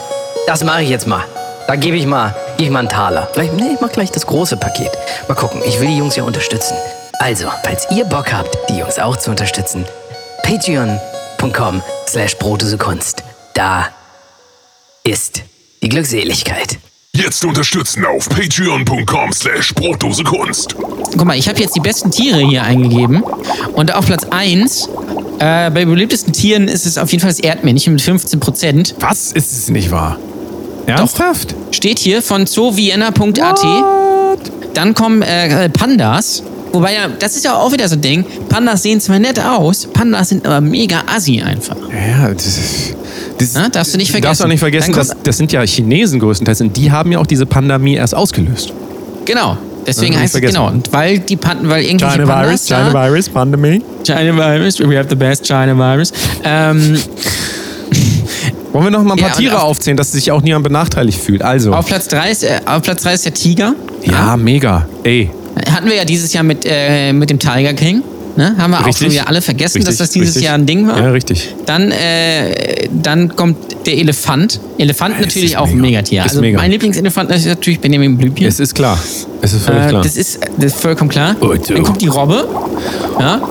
das mache ich jetzt mal. Da gebe ich mal, gebe ich mal einen Taler. Vielleicht, nee, ich mach gleich das große Paket. Mal gucken, ich will die Jungs ja unterstützen. Also, falls ihr Bock habt, die Jungs auch zu unterstützen, patreon.com slash Kunst. Da ist die Glückseligkeit. Jetzt unterstützen auf patreon.com slash Brotdosekunst. Guck mal, ich habe jetzt die besten Tiere hier eingegeben und auf Platz 1 Äh, bei beliebtesten Tieren ist es auf jeden Fall das Erdmännchen mit 15 Prozent. Was? Ist es nicht wahr? Ernsthaft? Steht hier von zoovienna.at. Dann kommen äh, Pandas. Wobei ja, das ist ja auch wieder so ein Ding. Pandas sehen zwar nett aus, Pandas sind aber mega assi einfach. Ja, das ist. Das, Na, darfst du nicht Du darfst vergessen. auch nicht vergessen, Dann das, kommt- das sind ja Chinesen größtenteils und die haben ja auch diese Pandemie erst ausgelöst. Genau. Deswegen Ja, heißt es genau. Und weil die Panten, weil irgendwelche China Pandas Virus, da, China Virus, Pandemie. China Virus, we have the best China Virus. Ähm, Wollen wir noch mal ein paar Ja, Tiere auf- aufzählen, dass sich auch niemand benachteiligt fühlt? Also. auf, Platz drei ist, äh, auf Platz 3 ist der Tiger. ja, mega. Ey. Hatten wir ja dieses Jahr mit, äh, mit dem Tiger King. Ne? Haben wir auch Richtig. schon wieder alle vergessen, Richtig, dass das dieses richtig. Jahr ein Ding war. Ja, richtig. Dann, äh, dann kommt der Elefant. Elefant Es natürlich ist auch ein mega. Megatier. Ist Also mega. mein Lieblingselefant ist natürlich Benjamin Blümchen. Es ist klar. Es ist völlig Äh, klar. das, ist, das ist vollkommen klar. Oh. Dann kommt die Robbe. Ja?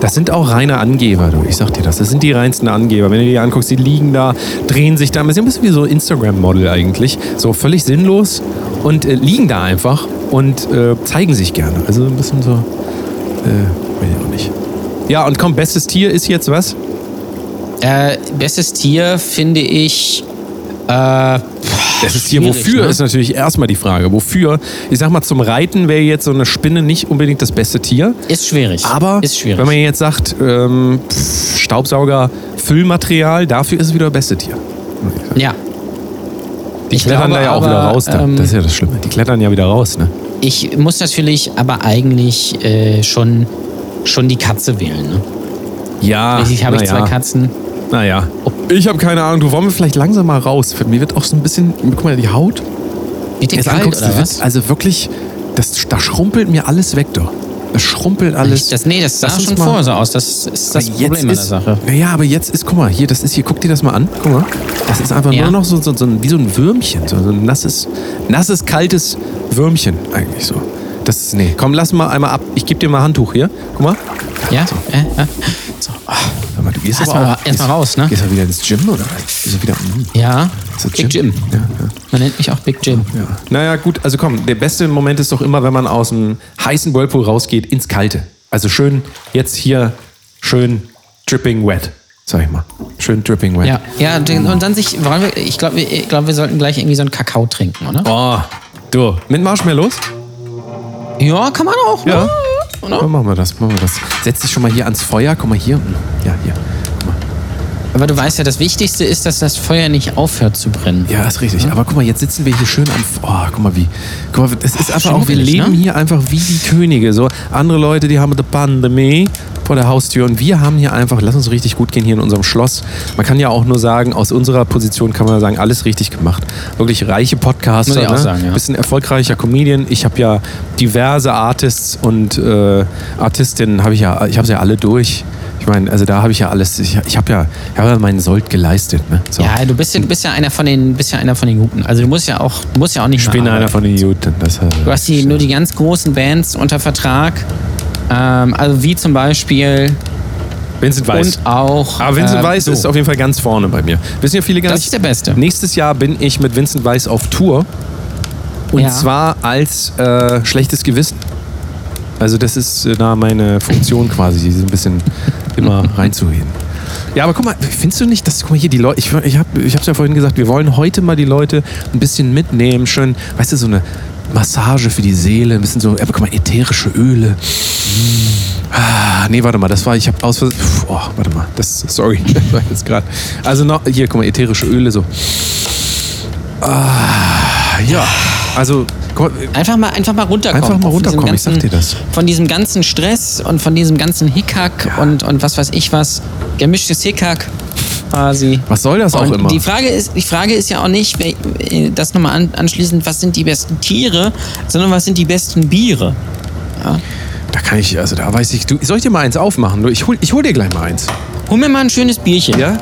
Das sind auch reine Angeber, du. Ich sag dir das. Das sind die reinsten Angeber. Wenn du die anguckst, die liegen da, drehen sich da. Das ist ein bisschen wie so Instagram-Model eigentlich. So völlig sinnlos und äh, liegen da einfach und äh, zeigen sich gerne. Also ein bisschen so. Weiß ich auch nicht. Ja, und komm, bestes Tier ist jetzt was? Äh, bestes Tier finde ich. Äh, Bestes Tier, wofür ne? ist natürlich erstmal die Frage. Wofür? Ich sag mal, zum Reiten wäre jetzt so eine Spinne nicht unbedingt das beste Tier. ist schwierig. Aber ist schwierig. wenn man jetzt sagt, ähm, pff, Staubsauger, Füllmaterial, dafür ist es wieder das beste Tier. ja. Die Ich klettern glaube da ja auch aber, wieder raus. Da. ähm, das ist ja das Schlimme. Die klettern ja wieder raus. Ne? Ich muss natürlich aber eigentlich äh, schon, schon die Katze wählen. Ne? Ja, Ich habe ich zwei Katzen. Naja. Ich habe keine Ahnung. Du wollen wir vielleicht langsam mal raus. Mir wird auch so ein bisschen, guck mal, die Haut. Wird dir Jetzt kalt anguckst, oder das was? wird, also wirklich, das, da schrumpelt mir alles weg, doch. Das schrumpelt alles. Das, nee, das sah uns schon vorher so aus. Das ist das Problem an der ist, Sache. Naja, aber jetzt ist, guck mal, hier, das ist hier, guck dir das mal an. Guck mal. Das ist einfach Ja. nur noch so, so, so ein, wie so ein Würmchen. So, so ein nasses, nasses, kaltes Würmchen eigentlich so. Das ist, nee, komm, lass mal einmal ab. Ich gebe dir mal ein Handtuch hier. Guck mal. Ja? Äh, äh. So. Sag mal, du gehst Erst aber mal- auch, erst gehst- raus, ne? Gehst du wieder ins Gym oder? Gehst du wieder, mm, Ja, so Big Jim. Ja, ja. Man nennt mich auch Big Jim. Ja. Naja, gut, also komm, der beste Moment ist doch immer, wenn man aus dem heißen Whirlpool rausgeht ins Kalte. Also schön, jetzt hier schön dripping wet, sag ich mal. Schön dripping wet. Ja, ja und dann sich, wir, ich glaube, wir, glaub, wir sollten gleich irgendwie so einen Kakao trinken, oder? Oh, du, mit Marshmallows? Ja, kann man auch. Ja. Ne? Ja, machen wir das, machen wir das. Setz dich schon mal hier ans Feuer, guck mal hier. Ja, hier. Aber du weißt ja, das Wichtigste ist, dass das Feuer nicht aufhört zu brennen. Ja, ist richtig. Aber guck mal, jetzt sitzen wir hier schön am. F- Oh, guck mal wie. Guck mal, das ist einfach auch. Wir leben ne? hier einfach wie die Könige. So andere Leute, die haben die Pandemie vor der Haustür und wir haben hier einfach. Lass uns richtig gut gehen hier in unserem Schloss. Man kann ja auch nur sagen, aus unserer Position kann man sagen, alles richtig gemacht. Wirklich reiche Podcaster, ne? sagen, ja. bisschen erfolgreicher Comedian. Ich habe ja diverse Artists und äh, Artistinnen habe ich ja, ich habe sie ja alle durch. Ich meine, also da habe ich ja alles. Ich, ich habe ja, ich habe ja meinen Sold geleistet. Ne? So. Ja, du bist ja, du bist ja einer von den, bist ja einer von den Guten. Also du musst ja auch, du musst ja auch nicht Ich bin einer von den Idioten. Das, äh, Du hast die, nur die ganz großen Bands unter Vertrag. Ähm, also wie zum Beispiel Vincent Weiss. und auch. Aber Vincent äh, Weiss so. ist auf jeden Fall ganz vorne bei mir. Wissen ja viele gar Das nicht. ist der Beste. Nächstes Jahr bin ich mit Vincent Weiss auf Tour. Und Ja. zwar als äh, schlechtes Gewissen. Also das ist äh, da meine Funktion quasi, die so ein bisschen immer reinzuheben. Ja, aber guck mal, findest du nicht, dass, guck mal hier, die Leute, ich, ich habe hab's ja vorhin gesagt, wir wollen heute mal die Leute ein bisschen mitnehmen, schön, weißt du, so eine Massage für die Seele, ein bisschen so, aber guck mal, ätherische Öle. Ah, nee, warte mal, das war, ich habe aus Vers- Pff, Oh, warte mal, das, sorry, das war jetzt gerade. Also noch, hier, guck mal, ätherische Öle, so. Ah, ja, also, Einfach mal, einfach mal runterkommen. Einfach mal Von diesem runterkommen, ich sag dir das. Von diesem ganzen Stress und von diesem ganzen Hickhack und, und was weiß ich was. Gemischtes Hickhack quasi. was soll das auch und immer? Die Frage, ist, die Frage ist ja auch nicht, äh, das nochmal an, anschließend, was sind die besten Tiere, sondern was sind die besten Biere. Da kann ich, also da weiß ich, du, soll ich dir mal eins aufmachen? Du, Ich hol, ich hol dir gleich mal eins. Hol mir mal ein schönes Bierchen. Ja?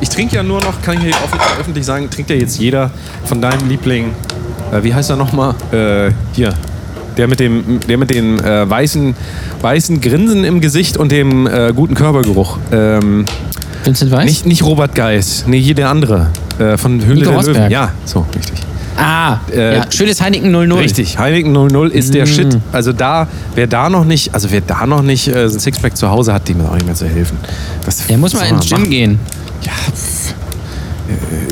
Ich trinke ja nur noch, kann ich hier öffentlich sagen, trinkt ja jetzt jeder von deinem Liebling, äh, wie heißt er nochmal? Äh, hier. Der mit dem, der mit dem äh, weißen, weißen Grinsen im Gesicht und dem äh, guten Körpergeruch. Ähm, Vincent Weiss? nicht, nicht Robert Geis, nee, hier der andere. Äh, von Höhle Nico der Löwen. Rosberg. Ja, so, richtig. Ah, Äh, ja, schönes Heineken 00. Richtig, Heineken 00 ist der Shit. Also da, wer da noch nicht, also wer da noch nicht äh, ein Sixpack zu Hause hat, dem ist auch nicht mehr zu helfen. Das, Der muss mal ins Gym gehen. machen?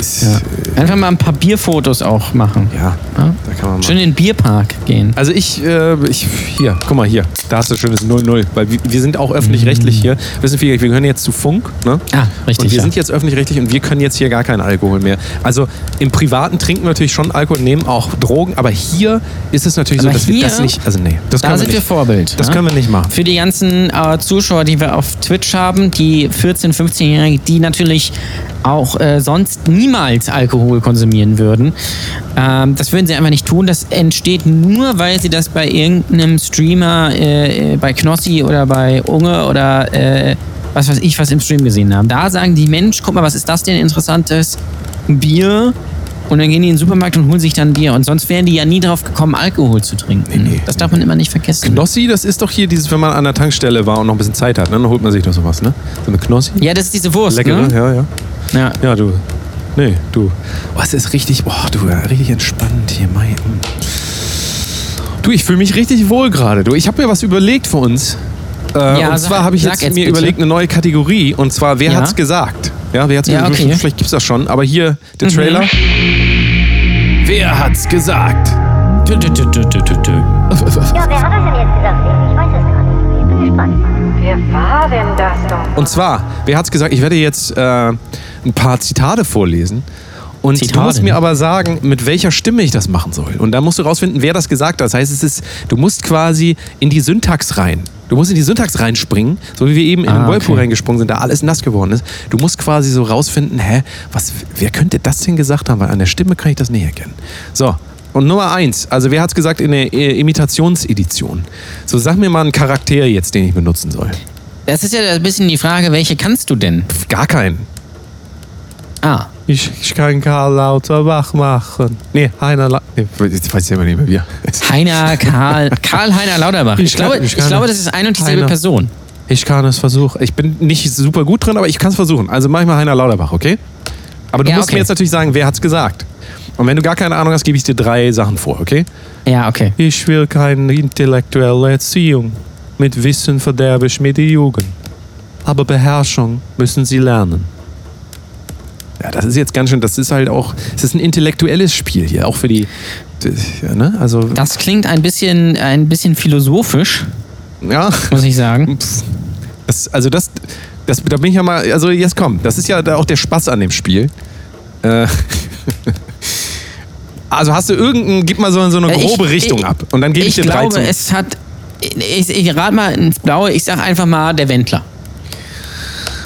Ist, Einfach mal ein paar Bierfotos auch machen. ja, Ja? da kann man mal. Schön in den Bierpark gehen. Also ich, äh, ich, hier, guck mal hier, da hast du schönes 00, weil wir, wir sind auch öffentlich-rechtlich hier. Wissen viele, wir gehören jetzt zu Funk, ne? Ah, richtig, Und wir ja. sind jetzt öffentlich-rechtlich und wir können jetzt hier gar keinen Alkohol mehr. Also im Privaten trinken wir natürlich schon Alkohol, nehmen auch Drogen, aber hier ist es natürlich Aber so, dass wir hier- das nicht, also nee, das Da können sind wir wir nicht. Vorbild. Das ne? können wir nicht machen. Für die ganzen äh, Zuschauer, die wir auf Twitch haben, die 14-, 15-Jährigen, die natürlich auch äh, sonst niemals Alkohol konsumieren würden. Ähm, das würden sie einfach nicht tun. Das entsteht nur, weil sie das bei irgendeinem Streamer, äh, bei Knossi oder bei Unge oder äh, was weiß ich, was im Stream gesehen haben. Da sagen die, Mensch, guck mal, was ist das denn Interessantes? Bier. Und dann gehen die in den Supermarkt und holen sich dann Bier. Und sonst wären die ja nie drauf gekommen, Alkohol zu trinken. nee, das darf man immer nicht vergessen. Knossi, das ist doch hier dieses, wenn man an der Tankstelle war und noch ein bisschen Zeit hat, ne? dann holt man sich doch sowas, ne? So eine Knossi. Ja, das ist diese Wurst, Leckere, ne? ja, ja. Ja. Ja, du. Nee, du. Oh, es ist richtig, oh, du, richtig entspannt hier, mein. Du, ich fühle mich richtig wohl gerade. Du, ich habe mir was überlegt für uns. Äh, Ja, und sag- zwar habe ich jetzt, jetzt mir bitte. überlegt eine neue Kategorie. Und zwar, wer Ja? hat's gesagt? Ja, wer hat's Ja, gesagt? okay. Mhm. Vielleicht gibt's das schon. Aber hier der Trailer. Wer hat's gesagt? Tü, tü, tü, tü, tü, tü, tü. Ja, wer hat das denn jetzt gesagt? Ich weiß es gar nicht. Ich bin gespannt. Wer war denn das doch? Und zwar, wer hat's gesagt? Ich werde jetzt äh, ein paar Zitate vorlesen. Und du Zitate, musst mir aber sagen, mit welcher Stimme ich das machen soll. Und da musst du rausfinden, wer das gesagt hat. Das heißt, es ist, du musst quasi in die Syntax rein. Du musst in die Syntax reinspringen, so wie wir eben in den Ah, Whirlpool okay. reingesprungen sind, da alles nass geworden ist. Du musst quasi so rausfinden, hä, was, wer könnte das denn gesagt haben? Weil an der Stimme kann ich das nicht erkennen. So, und Nummer eins, also wer hat es gesagt in der äh, Imitationsedition? So, sag mir mal einen Charakter jetzt, den ich benutzen soll. Das ist ja ein bisschen die Frage, welche kannst du denn? Pff, Gar keinen. Ah, Ich, ich kann Karl Lauterbach machen. Nee, Heiner La nee, Jetzt weiß ich immer nicht mehr, wie er. Heiner, Karl, Karl-Heiner Lauterbach. Ich, Ich kann- glaube, ich ich, glaube, das ist ein und dieselbe Heiner. Person. Ich kann es versuchen. Ich bin nicht super gut drin, aber ich kann es versuchen. Also mach ich mal Heiner Lauterbach, okay? Aber du Ja, musst okay. mir jetzt natürlich sagen, wer hat's gesagt. Und wenn du gar keine Ahnung hast, gebe ich dir drei Sachen vor, okay? Ja, okay. Ich will keine intellektuelle Erziehung. Mit Wissen verderbe ich mir die Jugend. Aber Beherrschung müssen sie lernen. Ja, das ist jetzt ganz schön, das ist halt auch, es ist ein intellektuelles Spiel hier, auch für die, ja, ne? Also, Das klingt ein bisschen, ein bisschen philosophisch, ja, muss ich sagen. das, also das, das, da bin ich ja mal, also jetzt komm, das ist ja auch der Spaß an dem Spiel. Äh, also hast du irgendeinen, gib mal so, so eine Äh, ich- grobe Richtung ich- ab und dann gebe ich, dir drei glaube, zu. es hat. Ich, ich rate mal ins Blaue, ich sag einfach mal der Wendler.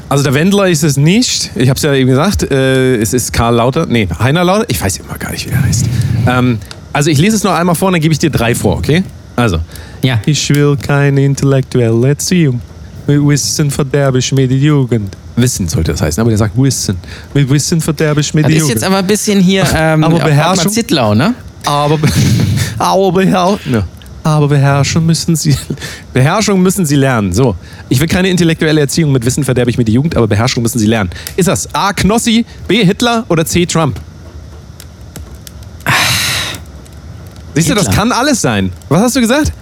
Also der Wendler ist es nicht. Ich habe es ja eben gesagt. Äh, es ist Karl Lauter. Nee, Heiner Lauter. Ich weiß immer gar nicht, wie er heißt. Ähm, also ich lese es noch einmal vor, dann gebe ich dir drei vor, okay? Also. Ja. Ich will keine intellektuelle Erziehung. Mit Wissen verderbe ich mir die Jugend. Wissen sollte das heißen, aber der sagt Wissen. Mit Wissen verderbe ich mir Das die ist Jugend. jetzt aber ein bisschen hier ähm, Aber Beherrschung? Zittlau, ne? aber, aber, beher ja. Aber beherrschen müssen sie. Beherrschung müssen sie lernen. So. Ich will keine intellektuelle Erziehung. Mit Wissen verderbe ich mir die Jugend, aber Beherrschung müssen sie lernen. Ist das A. Knossi, B. Hitler oder C. Trump? Siehst du, das Hitler. kann alles sein. Was hast du gesagt?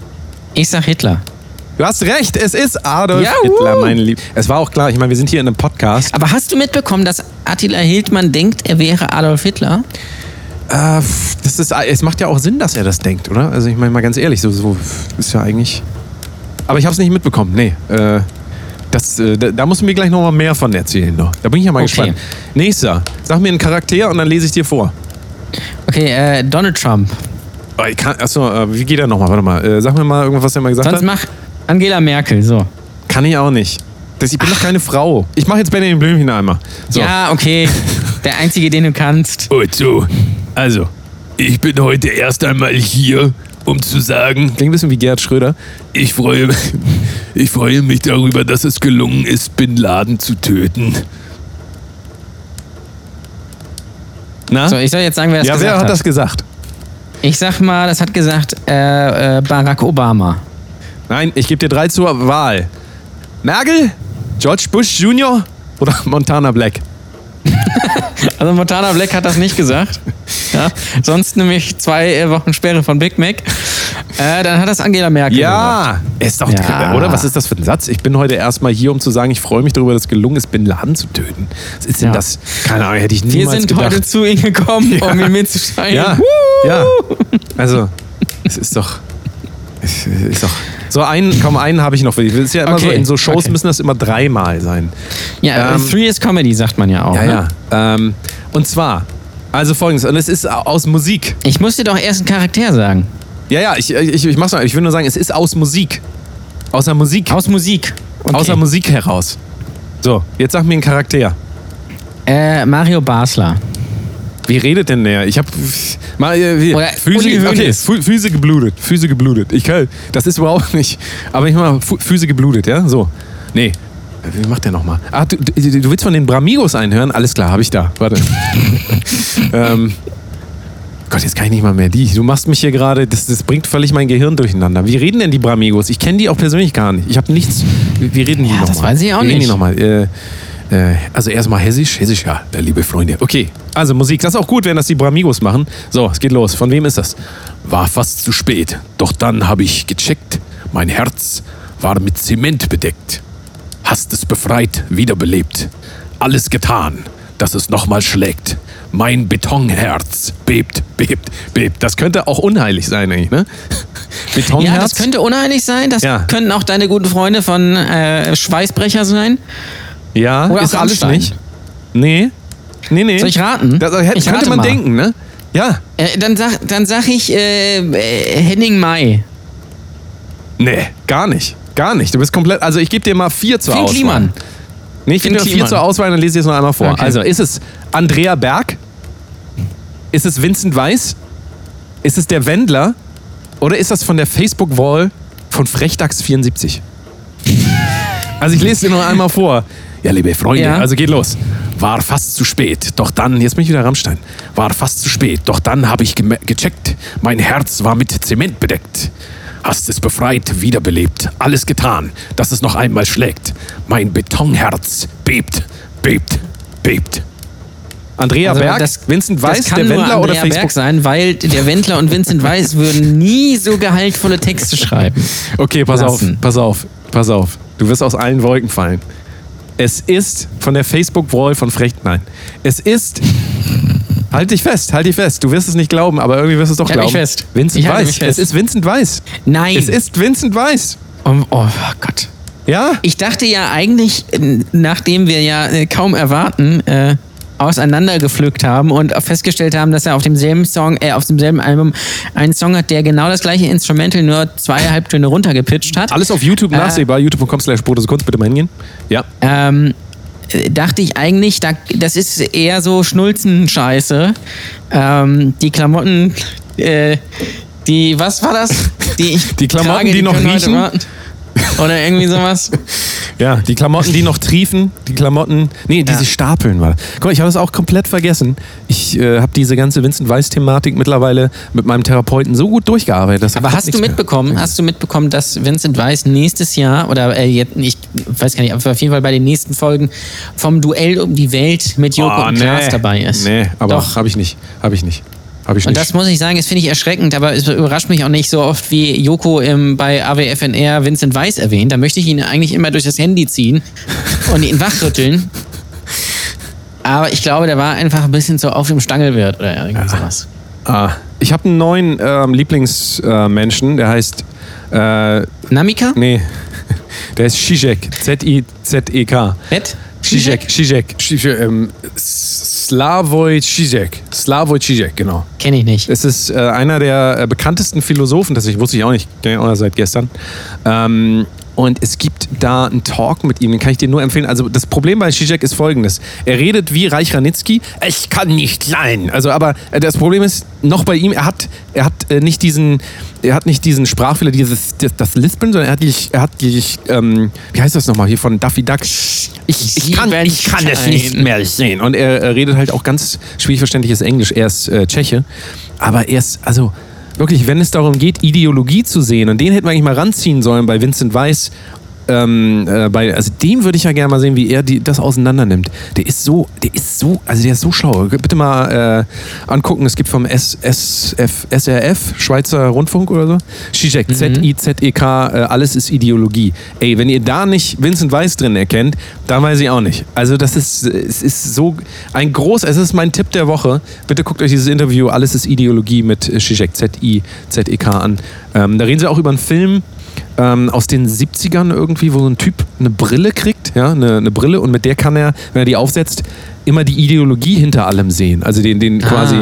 Ich sag Hitler. Du hast recht, es ist Adolf Ja, Hitler, mein Lieb. Es war auch klar, ich meine, wir sind hier in einem Podcast. Aber hast du mitbekommen, dass Attila Hildmann denkt, er wäre Adolf Hitler? Äh, das ist, es macht ja auch Sinn, dass er das denkt, oder? Also ich meine mal ganz ehrlich, so, so ist ja eigentlich. Aber ich habe es nicht mitbekommen. Nee. Äh, das, äh, da, da musst du mir gleich noch mal mehr von erzählen. Noch. Da bin ich ja mal Okay. gespannt. Nächster. Sag mir einen Charakter und dann lese ich dir vor. Okay, äh, Donald Trump. Oh, ich kann, achso, äh, wie geht er nochmal? Warte mal. Äh, sag mir mal irgendwas, was er mal gesagt Sonst hat. mach Angela Merkel, so. Kann ich auch nicht. Das, ich bin doch keine Frau. Ich mache jetzt Benjamin Blümchen einmal. So. Ja, okay. Der einzige, den du kannst. Und so, also, ich bin heute erst einmal hier, um zu sagen, Klingt ein bisschen wie Gerhard Schröder. ich freue, ich freue mich darüber, dass es gelungen ist, Bin Laden zu töten. Na? So, ich soll jetzt sagen, wer das ja, gesagt wer hat hat. das gesagt? Ich sag mal, das hat gesagt äh, äh, Barack Obama. Nein, ich gebe dir drei zur Wahl. Merkel, George Bush Jr. oder Montana Black? Also Montana Black hat das nicht gesagt. Ja, sonst nämlich zwei äh, Wochen Sperre von Big Mac. Äh, dann hat das Angela Merkel gemacht. Ja, ist doch, Ja. oder? Was ist das für ein Satz? Ich bin heute erstmal hier, um zu sagen, ich freue mich darüber, dass es gelungen ist, Bin Laden zu töten. Was ist denn Ja. das? Keine Ahnung, hätte ich Wir niemals sind gedacht. heute zu Ihnen gekommen, um ihn mitzusteigen. Ja, ja. Also, es ist doch. Es ist doch. So, einen, komm, einen habe ich noch für dich. Das ist ja immer so, Okay, in so Shows okay. müssen das immer dreimal sein. Ja, Ähm, Three is Comedy, sagt man ja auch. Ja, ne? ja. Ähm, und zwar, also folgendes, und es ist aus Musik. Ich muss dir doch erst einen Charakter sagen. Ja, ja, ich, ich, ich mach's mal. Ich will nur sagen, es ist aus Musik. Aus der Musik. Aus Musik. Okay. Aus der Musik heraus. So, jetzt sag mir einen Charakter. Äh, Mario Basler. Wie redet denn der? Ich habe mal äh, Oder Füße, okay, Füße geblutet, Füße geblutet. Ich kann, das ist überhaupt nicht. Aber ich mach Fu- Füße geblutet, ja? So. Nee. Wie macht der nochmal? Ah, du, du, du willst von den Bramigos einhören? Alles klar, habe ich da. Warte. ähm, Gott, jetzt kann ich nicht mal mehr die. Du machst mich hier gerade, das, das bringt völlig mein Gehirn durcheinander. Wie reden denn die Bramigos? Ich kenne die auch persönlich gar nicht. Ich habe nichts. Wie, reden die Ja, nochmal? das weiß ich auch wie Reden die nicht. nochmal? Äh, äh, also erstmal hessisch, hessisch, ja, liebe Freunde. Okay, also Musik, das ist auch gut, wenn das die Bramigos machen. So, es geht los. Von wem ist das? War fast zu spät, doch dann habe ich gecheckt. Mein Herz war mit Zement bedeckt. Hast es befreit, wiederbelebt. Alles getan, dass es nochmal schlägt. Mein Betonherz bebt, bebt, bebt. Das könnte auch unheilig sein, eigentlich, ne? Betonherz. Ja, das könnte uneinig sein. Das Ja. könnten auch deine guten Freunde von äh, Schweißbrecher sein. Ja, Oder ist alles nicht. Nee. Nee, nee. Soll ich raten? Das, hätte- Ich könnte rate man mal. denken, ne? Ja. Äh, dann, sag, dann sag ich äh, äh, Henning May. Nee, gar nicht. Gar nicht. Du bist komplett. Also ich gebe dir mal vier zur Finn Auswahl. Kliman. Nee, ich gebe dir vier zur Auswahl, dann lese ich es noch einmal vor. Okay. Also, ist es Andrea Berg? Ist es Vincent Weiss? Ist es der Wendler? Oder ist das von der Facebook-Wall von Frechdachs74? Also ich lese dir noch einmal vor. Ja, liebe Freunde, Ja. also geht los. War fast zu spät, doch dann, jetzt bin ich wieder Rammstein. War fast zu spät, doch dann habe ich gecheckt. Mein Herz war mit Zement bedeckt. Hast es befreit, wiederbelebt, alles getan, dass es noch einmal schlägt. Mein Betonherz bebt, bebt, bebt. Andrea Also Berg, das- Vincent das kann der nur Wendler oder Andrea Facebook? Berg sein, weil der Wendler und Vincent Weiss würden nie so gehaltvolle Texte schreiben. Okay, pass lassen. auf, pass auf, pass auf. Du wirst aus allen Wolken fallen. Es ist von der Facebook-Wall von Frecht. Nein. Es ist. Halt dich fest, halt dich fest. Du wirst es nicht glauben, aber irgendwie wirst du es doch Ich halt glauben. mich fest. Vincent Ich Weiss. mich fest. Es ist Vincent Weiss. Nein. Es ist Vincent Weiss. Oh, oh Gott. Ja? Ich dachte ja eigentlich, nachdem wir ja äh, kaum erwarten, äh, auseinandergepflückt haben und festgestellt haben, dass er auf demselben Song, äh, auf demselben Album einen Song hat, der genau das gleiche Instrumental nur zweieinhalb Töne runtergepitcht hat. Alles auf YouTube Äh. nachsehbar. youtube.com slash bitte mal hingehen. Ja. ähm, äh, dachte ich eigentlich, da, das ist eher so Schnulzen-Scheiße. Ähm, die Klamotten, äh, die, was war das? Die, Die Klamotten, trage, die noch können heute riechen? warten. Oder irgendwie sowas. Ja, die Klamotten, die noch triefen, die Klamotten, nee, die Ja. stapeln. War. Guck mal, ich habe das auch komplett vergessen. Ich äh, habe diese ganze Vincent Weiss-Thematik mittlerweile mit meinem Therapeuten so gut durchgearbeitet. dass Aber hast du nichts mehr- mitbekommen, hast du mitbekommen, dass Vincent Weiss nächstes Jahr oder äh, jetzt, ich weiß gar nicht, aber auf jeden Fall bei den nächsten Folgen vom Duell um die Welt mit Joko Oh, und Klaas dabei ist? Nee, aber Doch. habe ich nicht. Habe ich nicht. Habe ich Und nicht. das muss ich sagen, das finde ich erschreckend, aber es überrascht mich auch nicht so oft, wie Joko im, bei AWFNR Vincent Weiss erwähnt. Da möchte ich ihn eigentlich immer durch das Handy ziehen und ihn wachrütteln. Aber ich glaube, der war einfach ein bisschen so auf dem Stangelwirt oder irgendwie sowas. ah, ich habe einen neuen ähm, Lieblingsmenschen, äh, der heißt. Äh, Namika? nee, der ist Zizek. Z-I-Z-E-K. Ed? Zizek, Zizek. Zizek, ähm, Slavoj Zizek. Slavoj Zizek, genau. Kenne ich nicht. Es ist äh, einer der äh, bekanntesten Philosophen, das ich wusste ich auch nicht, kenne ich auch seit gestern. Ähm, und es gibt da einen Talk mit ihm, den kann ich dir nur empfehlen. Also das Problem bei Zizek ist folgendes. Er redet wie Reich Ranitzky, ich kann nicht sein. Also aber äh, das Problem ist, noch bei ihm, er hat, er hat äh, nicht diesen, er hat nicht diesen Sprachfehler, dieses, das, das Lispeln, sondern er hat die, er hat die, ähm, wie heißt das nochmal, hier von Daffy Duck. Ich, ich, kann, ich kann es nicht mehr sehen. Und er, er redet halt auch ganz schwierig verständliches Englisch. Er ist äh, Tscheche. Aber er ist, also wirklich, wenn es darum geht, Ideologie zu sehen, und den hätten wir eigentlich mal ranziehen sollen bei Vincent Weiss, ähm, äh, bei, also den würde ich ja gerne mal sehen, wie er die, das auseinander nimmt. Der ist so, der ist so, also der ist so schlau. Bitte mal äh, angucken, es gibt vom S, SF, SRF, Schweizer Rundfunk oder so. Zizek, Z-I-Z-E-K, äh, alles ist Ideologie. Ey, wenn ihr da nicht Vincent Weiss drin erkennt, dann weiß ich auch nicht. Also das ist, es ist so ein groß, es ist mein Tipp der Woche. Bitte guckt euch dieses Interview, alles ist Ideologie mit Zizek, Z-I-Z-E-K an. Ähm, da reden sie auch über einen Film, ähm, aus den 70ern irgendwie, wo so ein Typ eine Brille kriegt, ja, eine, eine Brille und mit der kann er, wenn er die aufsetzt, immer die Ideologie hinter allem sehen. Also den, den Ah. quasi.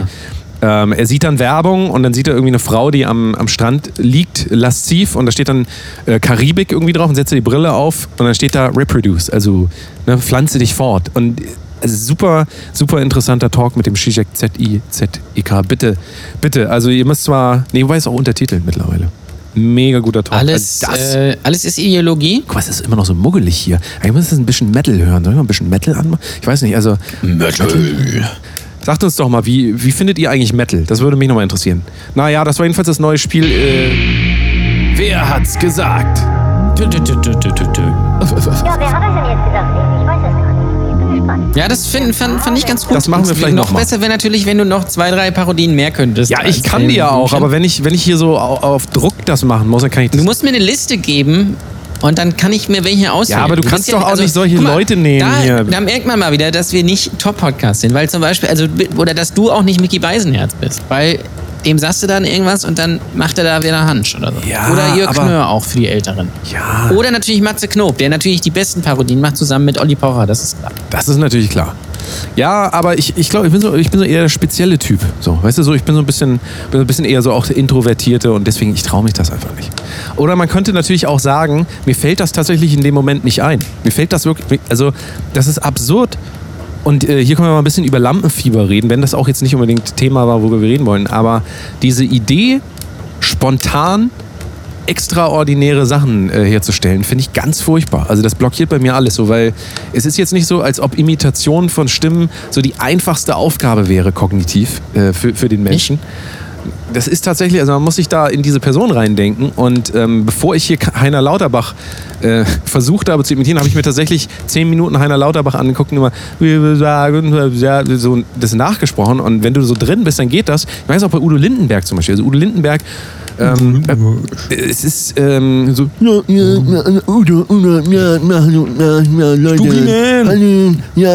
Ähm, er sieht dann Werbung und dann sieht er irgendwie eine Frau, die am, am Strand liegt, lasziv und da steht dann äh, Karibik irgendwie drauf und setzt er die Brille auf und dann steht da Reproduce, also ne, pflanze dich fort. Und also super, super interessanter Talk mit dem Zizek Z-I-Z-E-K. Bitte, bitte, also ihr müsst zwar, nee, wobei es auch untertitelt mittlerweile. Mega guter Talk. Alles, Also das, äh, alles ist Ideologie. Guck mal, es ist immer noch so muggelig hier. Ich muss jetzt ein bisschen Metal hören. Soll ich mal ein bisschen Metal anmachen? Ich weiß nicht, also. Metal. Sagt uns doch mal, wie, wie findet ihr eigentlich Metal? Das würde mich nochmal interessieren. Naja, das war jedenfalls das neue Spiel. Äh, wer hat's gesagt? Ja, wer hat das denn jetzt gesagt? Ja, das find, fand, fand ich ganz gut. Das machen wir vielleicht noch noch mal. besser wäre natürlich, wenn du noch zwei, drei Parodien mehr könntest. Ja, ich kann die ja auch, aber wenn ich, wenn ich hier so au- auf Druck das machen muss, dann kann ich das. Du musst mir eine Liste geben und dann kann ich mir welche auswählen. Ja, aber du kannst doch auch nicht solche mal, Leute nehmen da, hier. Da merkt man mal wieder, dass wir nicht Top-Podcast sind, weil zum Beispiel, also, oder dass du auch nicht Mickey Beisenherz bist, weil dem sagst du dann irgendwas und dann macht er da wieder Hansch oder so. Ja, oder Jörg Knör auch für die Älteren. Ja. Oder natürlich Matze Knob, der natürlich die besten Parodien macht zusammen mit Olli Pocher, das ist klar. Das ist natürlich klar. Ja, aber ich, ich glaube, ich bin so, ich bin so eher der spezielle Typ. So, weißt du, so, ich bin so ein bisschen, bin so ein bisschen eher so auch der Introvertierte und deswegen, ich traue mich das einfach nicht. Oder man könnte natürlich auch sagen, mir fällt das tatsächlich in dem Moment nicht ein. Mir fällt das wirklich, also, das ist absurd. Und äh, hier können wir mal ein bisschen über Lampenfieber reden, wenn das auch jetzt nicht unbedingt Thema war, worüber wir reden wollen. Aber diese Idee, spontan extraordinäre Sachen äh, herzustellen, finde ich ganz furchtbar. Also das blockiert bei mir alles so, weil es ist jetzt nicht so, als ob Imitation von Stimmen so die einfachste Aufgabe wäre kognitiv äh, für, für den Menschen. Das ist tatsächlich, also man muss sich da in diese Person reindenken. Und ähm, bevor ich hier Heiner Lauterbach äh, versucht habe zu imitieren, habe ich mir tatsächlich zehn Minuten Heiner Lauterbach angeguckt und immer, so das nachgesprochen. Und wenn du so drin bist, dann geht das. Ich weiß auch bei Udo Lindenberg zum Beispiel, also Udo Lindenberg ähm, äh, es ist ähm, so.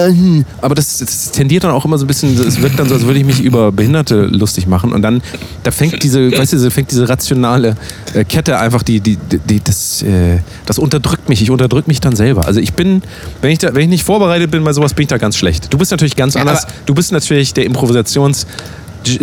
Hm. Aber das, das tendiert dann auch immer so ein bisschen, es wirkt dann so, als würde ich mich über Behinderte lustig machen. Und dann, da fängt diese, weißt du, fängt diese rationale äh, Kette einfach, die, die, die, das, äh, das unterdrückt mich. Ich unterdrück mich dann selber. Also ich bin, wenn ich, da, wenn ich nicht vorbereitet bin bei sowas, bin ich da ganz schlecht. Du bist natürlich ganz anders. Du bist natürlich der Improvisations,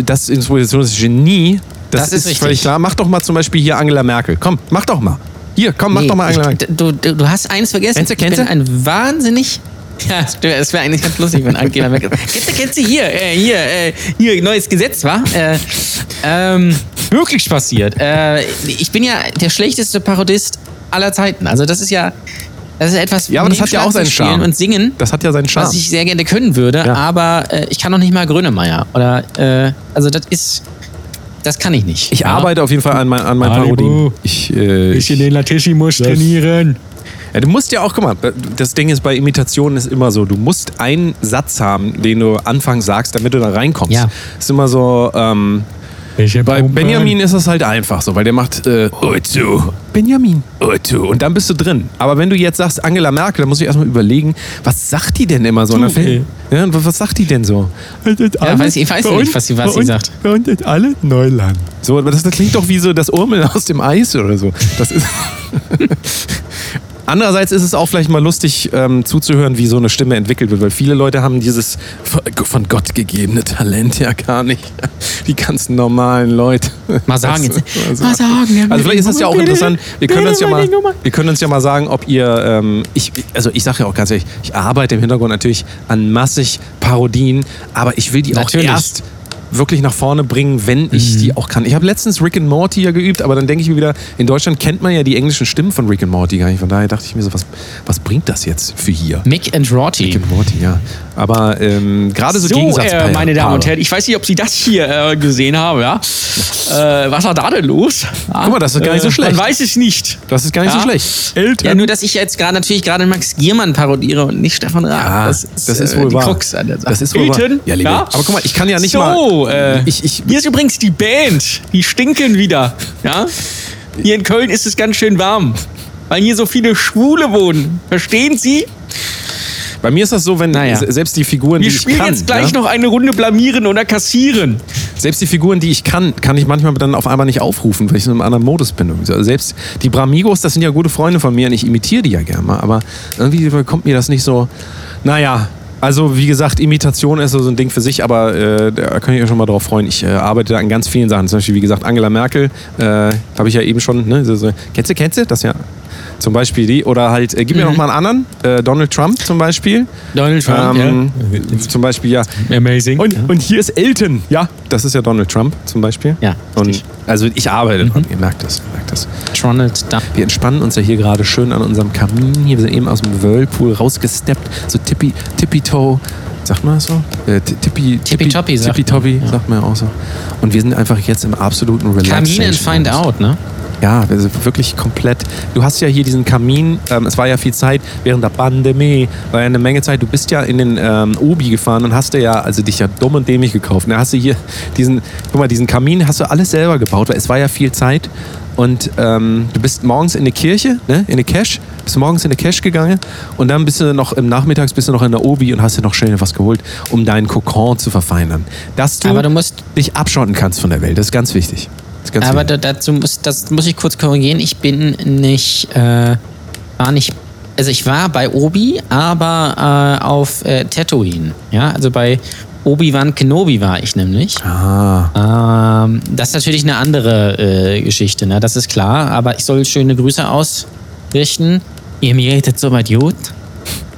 das Improvisationsgenie. Das, Das ist ist, völlig klar. Mach doch mal zum Beispiel hier Angela Merkel. Komm, mach doch mal. Hier, komm, mach Nee, doch mal Angela ich, Merkel. du, du, du hast eins vergessen. Kennst du, ich kennst bin du? ein wahnsinnig. Ja, es wäre eigentlich ganz lustig, wenn Angela Merkel. Kennst du, kennst du hier, äh, hier, äh, hier, neues Gesetz, war? Äh, ähm, wirklich passiert. Äh, ich bin ja der schlechteste Parodist aller Zeiten. Also, das ist ja. Das ist etwas, Ja, aber das hat ja auch seinen Charme. Und singen, Das hat ja seinen Charme. was ich sehr gerne können würde, Ja. aber äh, ich kann noch nicht mal Grönemeyer. Oder, äh, also, das ist. Das kann ich nicht. Ich ja. arbeite auf jeden Fall an, mein, an meinen. Parodien. Ich, äh, ich, den Latissimus trainieren. ja, du musst ja auch, guck mal, das Ding ist bei Imitationen ist immer so, du musst einen Satz haben, den du anfangs sagst, damit du da reinkommst. Ja. Ist immer so, ähm, bei Benjamin ist es halt einfach so, weil der macht äh, Otto. Benjamin. Otto. Und dann bist du drin. Aber wenn du jetzt sagst Angela Merkel, dann muss ich erstmal überlegen, was sagt die denn immer so? Dann fällt- ja, was sagt die denn so? Ja, weiß, ich weiß nicht, was sie, was sie sagt. Bei uns ist alles Neuland. So, aber das, das klingt doch wie so das Urmeln aus dem Eis oder so. Das ist. Andererseits ist es auch vielleicht mal lustig ähm, zuzuhören, wie so eine Stimme entwickelt wird, weil viele Leute haben dieses von Gott gegebene Talent ja gar nicht. Die ganzen normalen Leute. Mal sagen jetzt. Also, Mal sagen. also vielleicht ist das ja auch interessant. Wir können uns ja mal, wir können uns ja mal sagen, ob ihr, ähm, ich, also ich sage ja auch ganz ehrlich, ich arbeite im Hintergrund natürlich an massig Parodien, aber ich will die Natürlich. auch erst wirklich nach vorne bringen, wenn ich Mhm. die auch kann. Ich habe letztens Rick and Morty ja geübt, aber dann denke ich mir wieder, in Deutschland kennt man ja die englischen Stimmen von Rick and Morty gar nicht. Von daher dachte ich mir so, was, was bringt das jetzt für hier? Mick and Rorty. Rick and Morty, ja. Aber ähm, gerade so, So, Gegensatzpaare. äh, meine Damen und Herren, ich weiß nicht, ob Sie das hier äh, gesehen haben, ja? Äh, was war da denn los? Ja, Guck mal, das ist gar nicht so schlecht. Man weiß es nicht. Das ist gar nicht Ja. so schlecht. Eltern. Ja, nur dass ich jetzt gerade natürlich gerade Max Giermann parodiere und nicht Stefan Raab. Ja, das ist wohl die wahr. Krux an der Sache. Das ist wohl wahr. Elton, Ja, liebe. Aber guck mal, ich kann ja nicht so, mal- Äh, Ich- ich- hier ist übrigens die Band. Die stinken wieder. Ja? Hier in Köln ist es ganz schön warm. Weil hier so viele Schwule wohnen. Verstehen Sie? Bei mir ist das so, wenn Naja. se- selbst die Figuren, Wir die ich spielen kann, jetzt gleich ja, noch eine Runde blamieren oder kassieren. selbst die Figuren, die ich kann, kann ich manchmal dann auf einmal nicht aufrufen, weil ich in einem anderen Modus bin. Also selbst die Bramigos, das sind ja gute Freunde von mir und ich imitiere die ja gerne mal, aber irgendwie kommt mir das nicht so. Naja. Also wie gesagt, Imitation ist so ein Ding für sich, aber äh, da könnt ihr euch schon mal drauf freuen. Ich äh, arbeite an ganz vielen Sachen. Zum Beispiel, wie gesagt, Angela Merkel, äh, habe ich ja eben schon, ne? So, so, kennst du, kennst du? Das ja zum Beispiel die. Oder halt, äh, gib mir noch mal einen anderen, äh, Donald Trump zum Beispiel. Donald Trump, ähm, Zum Beispiel, ja. Amazing. Und, und hier ist Elton. Ja, das ist ja Donald Trump zum Beispiel. Ja, Und also ich arbeite dran. Ihr merkt das. Ihr merkt das. Donald Trump. Wir entspannen uns ja hier gerade schön an unserem Kamin. Hier wir sind eben aus dem Whirlpool rausgesteppt. So tippi, tippy-toe. Sagt man das so? Äh, ti- tippi, Tippitoppi, sagt Tippitoppi, sagt man ja auch so. Und wir sind einfach jetzt im absoluten Kamin Relaxation. and Find Out, ne? Ja, also wirklich komplett. Du hast ja hier diesen Kamin, ähm, es war ja viel Zeit während der Pandemie, war ja eine Menge Zeit. Du bist ja in den ähm, Obi gefahren und hast dir ja, also dich ja dumm und dämlich gekauft. Da hast du hier diesen, guck mal, diesen Kamin hast du alles selber gebaut, weil es war ja viel Zeit. Und ähm, du bist morgens in die Kirche, ne, in die Cash, bist morgens in die Cash gegangen und dann bist du noch im Nachmittags bist du noch in der Obi und hast dir noch schnell was geholt, um deinen Kokon zu verfeinern. Dass du, Aber du musst- dich abschotten kannst von der Welt, das ist ganz wichtig. Aber da, dazu muss, das muss ich kurz korrigieren. Ich bin nicht, äh, war nicht, also ich war bei Obi, aber äh, auf äh, Tatooine. Ja, also bei Obi-Wan Kenobi war ich nämlich. Ah. Ähm, das ist natürlich eine andere äh, Geschichte, ne? das ist klar. Aber ich soll schöne Grüße ausrichten. Ihr mir redet so weit gut.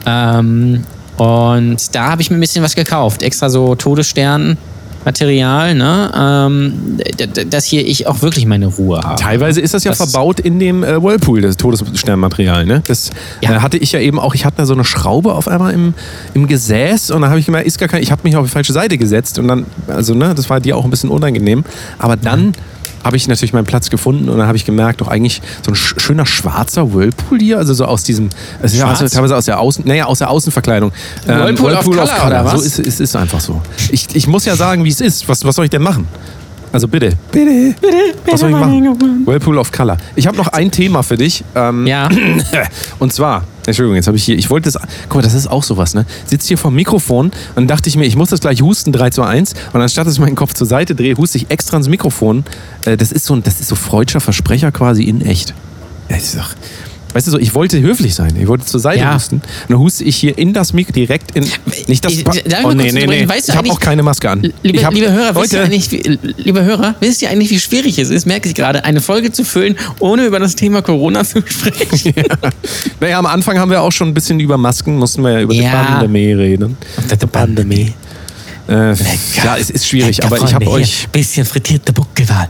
Ähm, und da habe ich mir ein bisschen was gekauft. Extra so Todesstern. Material, ne? Ähm, dass hier ich auch wirklich meine Ruhe habe. Teilweise ist das ja Das- verbaut in dem äh, Whirlpool, das Todessternmaterial. Ne? Das Ja. äh, hatte ich ja eben auch, ich hatte da so eine Schraube auf einmal im, im Gesäß und dann habe ich gemerkt, ist gar kein, ich habe mich auf die falsche Seite gesetzt und dann, also ne, das war dir auch ein bisschen unangenehm. Aber dann habe ich natürlich meinen Platz gefunden und dann habe ich gemerkt, doch eigentlich so ein sch schöner schwarzer Whirlpool hier, also so aus diesem, also ja, Schwarz? also teilweise aus der Außen, naja, aus der Außenverkleidung. Ähm, Whirlpool of Color, oder was? So ist es ist einfach so. Ich, ich muss ja sagen, wie es ist. Was, was soll ich denn machen? Also bitte. Bitte. Bitte. Was soll ich machen? Whirlpool of Color. Ich habe noch ein Thema für dich. Ähm, Ja. Und zwar, Entschuldigung, jetzt habe ich hier, ich wollte das, guck mal, das ist auch sowas, ne? Sitzt hier vom Mikrofon und dann dachte ich mir, ich muss das gleich husten, 3 zu 1. Und anstatt dass ich meinen Kopf zur Seite drehe, huste ich extra ins Mikrofon. Äh, das ist so ein, das ist so freudscher Versprecher quasi in echt. Ja, das ist doch, weißt du so, ich wollte höflich sein. Ich wollte zur Seite Ja. husten. Und dann huste ich hier in das Mikro direkt in, nicht das, Pa- darf oh nee, nee, nee. Weißt du Ich habe auch keine Maske an. Liebe, hab, liebe Hörer, wisst ihr eigentlich, wie, liebe Hörer, wisst ihr eigentlich, wie schwierig es ist, merke ich gerade, eine Folge zu füllen, ohne über das Thema Corona zu sprechen? Naja, am Anfang haben wir auch schon ein bisschen über Masken, mussten wir ja über Ja. die Pandemie reden. Die Pandemie. Äh, ja, es ist schwierig, aber ich habe euch. Bisschen frittierte Buckelwahl.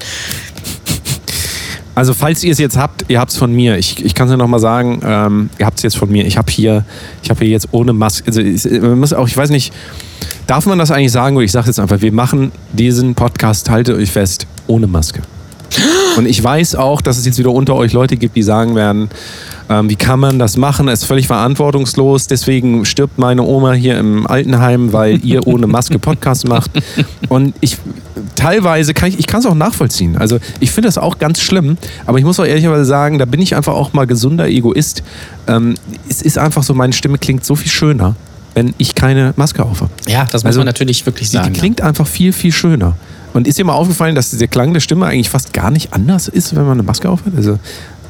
Also falls ihr es jetzt habt, ihr habt es von mir. Ich, ich kann es ja nochmal sagen, ähm, ihr habt es jetzt von mir. Ich habe hier, habe hier jetzt ohne Maske. Also ich, man muss auch, ich weiß nicht, darf man das eigentlich sagen? Ich sage jetzt einfach, wir machen diesen Podcast, haltet euch fest, ohne Maske. Und ich weiß auch, dass es jetzt wieder unter euch Leute gibt, die sagen werden, ähm, wie kann man das machen? Es ist völlig verantwortungslos. Deswegen stirbt meine Oma hier im Altenheim, weil ihr ohne Maske Podcast macht. Und ich teilweise kann ich, ich kann es auch nachvollziehen. Also ich finde das auch ganz schlimm, aber ich muss auch ehrlicherweise sagen, da bin ich einfach auch mal gesunder Egoist. Ähm, es ist einfach so, meine Stimme klingt so viel schöner, wenn ich keine Maske auf habe. Ja, das muss Also, man natürlich wirklich Die, sagen. die klingt einfach viel, viel schöner. Und ist dir mal aufgefallen, dass der Klang der Stimme eigentlich fast gar nicht anders ist, wenn man eine Maske aufhat? Also,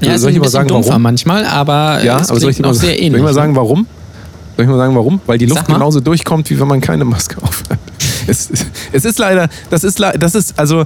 ja, ist soll ein ich mal bisschen sagen, warum? manchmal, aber Ja, es aber soll ich, mal, sehr soll ich ähnlich. mal sagen, warum? Soll ich mal sagen, warum? Weil die Luft mal. genauso durchkommt, wie wenn man keine Maske aufhat. Es, es ist leider, das ist, das ist, also,